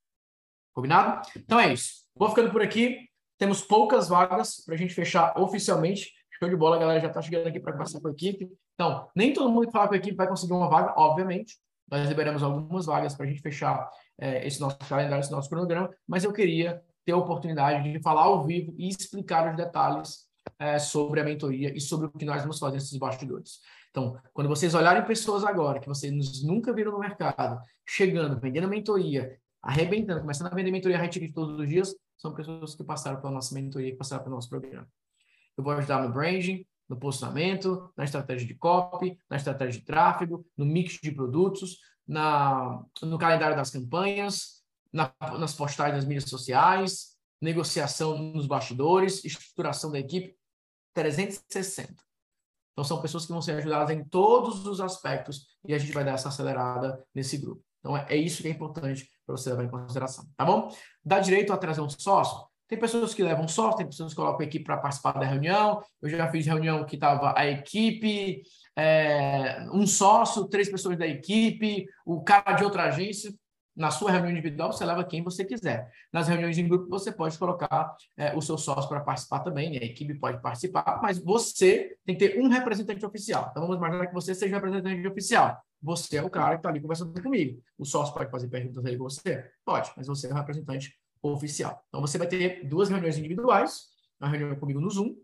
Combinado? Então é isso. Vou ficando por aqui. Temos poucas vagas para a gente fechar oficialmente. Show de bola, a galera já está chegando aqui para conversar com a equipe. Então, nem todo mundo que fala com a equipe vai conseguir uma vaga, obviamente. Nós liberamos algumas vagas para a gente fechar é, esse nosso calendário, esse nosso cronograma, mas eu queria ter a oportunidade de falar ao vivo e explicar os detalhes é, sobre a mentoria e sobre o que nós vamos fazer nesses bastidores. Então, quando vocês olharem pessoas agora que vocês nunca viram no mercado, chegando, vendendo mentoria, arrebentando, começando a vender mentoria high ticket todos os dias, são pessoas que passaram pela nossa mentoria, que passaram pelo nosso programa. eu vou ajudar no branding, no posicionamento, na estratégia de copy, na estratégia de tráfego, no mix de produtos, na, no calendário das campanhas, na, nas postagens das mídias sociais, negociação nos bastidores, estruturação da equipe, 360. Então, são pessoas que vão ser ajudadas em todos os aspectos e a gente vai dar essa acelerada nesse grupo. Então, é, é isso que é importante para você levar em consideração, tá bom? Dá direito a trazer um sócio? Tem pessoas que levam sócio, tem pessoas que colocam a equipe para participar da reunião. Eu já fiz reunião que estava a equipe, é, um sócio, três pessoas da equipe, o cara de outra agência. Na sua reunião individual, você leva quem você quiser. Nas reuniões em grupo, você pode colocar é, o seu sócio para participar também, né? a equipe pode participar, mas você tem que ter um representante oficial. Então, vamos imaginar que você seja o representante oficial. Você é o cara que está ali conversando comigo. O sócio pode fazer perguntas aí com você? Pode, mas você é o representante oficial. Então, você vai ter duas reuniões individuais, uma reunião comigo no Zoom.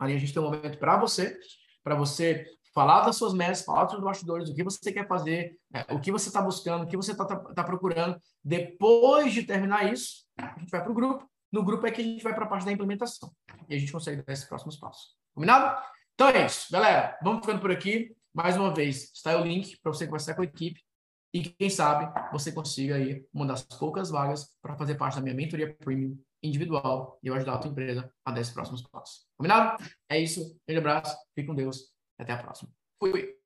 Ali a gente tem um momento para você, para você falar das suas metas, falar dos seus bastidores, o que você quer fazer, é, o que você está buscando, o que você está tá, tá procurando. Depois de terminar isso, a gente vai para o grupo. No grupo é que a gente vai para a parte da implementação. E a gente consegue dar esses próximos passos. Combinado? Então é isso, galera. Vamos ficando por aqui. Mais uma vez, está o link para você conversar com a equipe. E quem sabe você consiga aí uma das poucas vagas para fazer parte da minha mentoria premium individual e eu ajudar a tua empresa a dar esses próximos passos. Combinado? É isso. Um grande abraço. Fique com Deus. Até a próxima. Fui.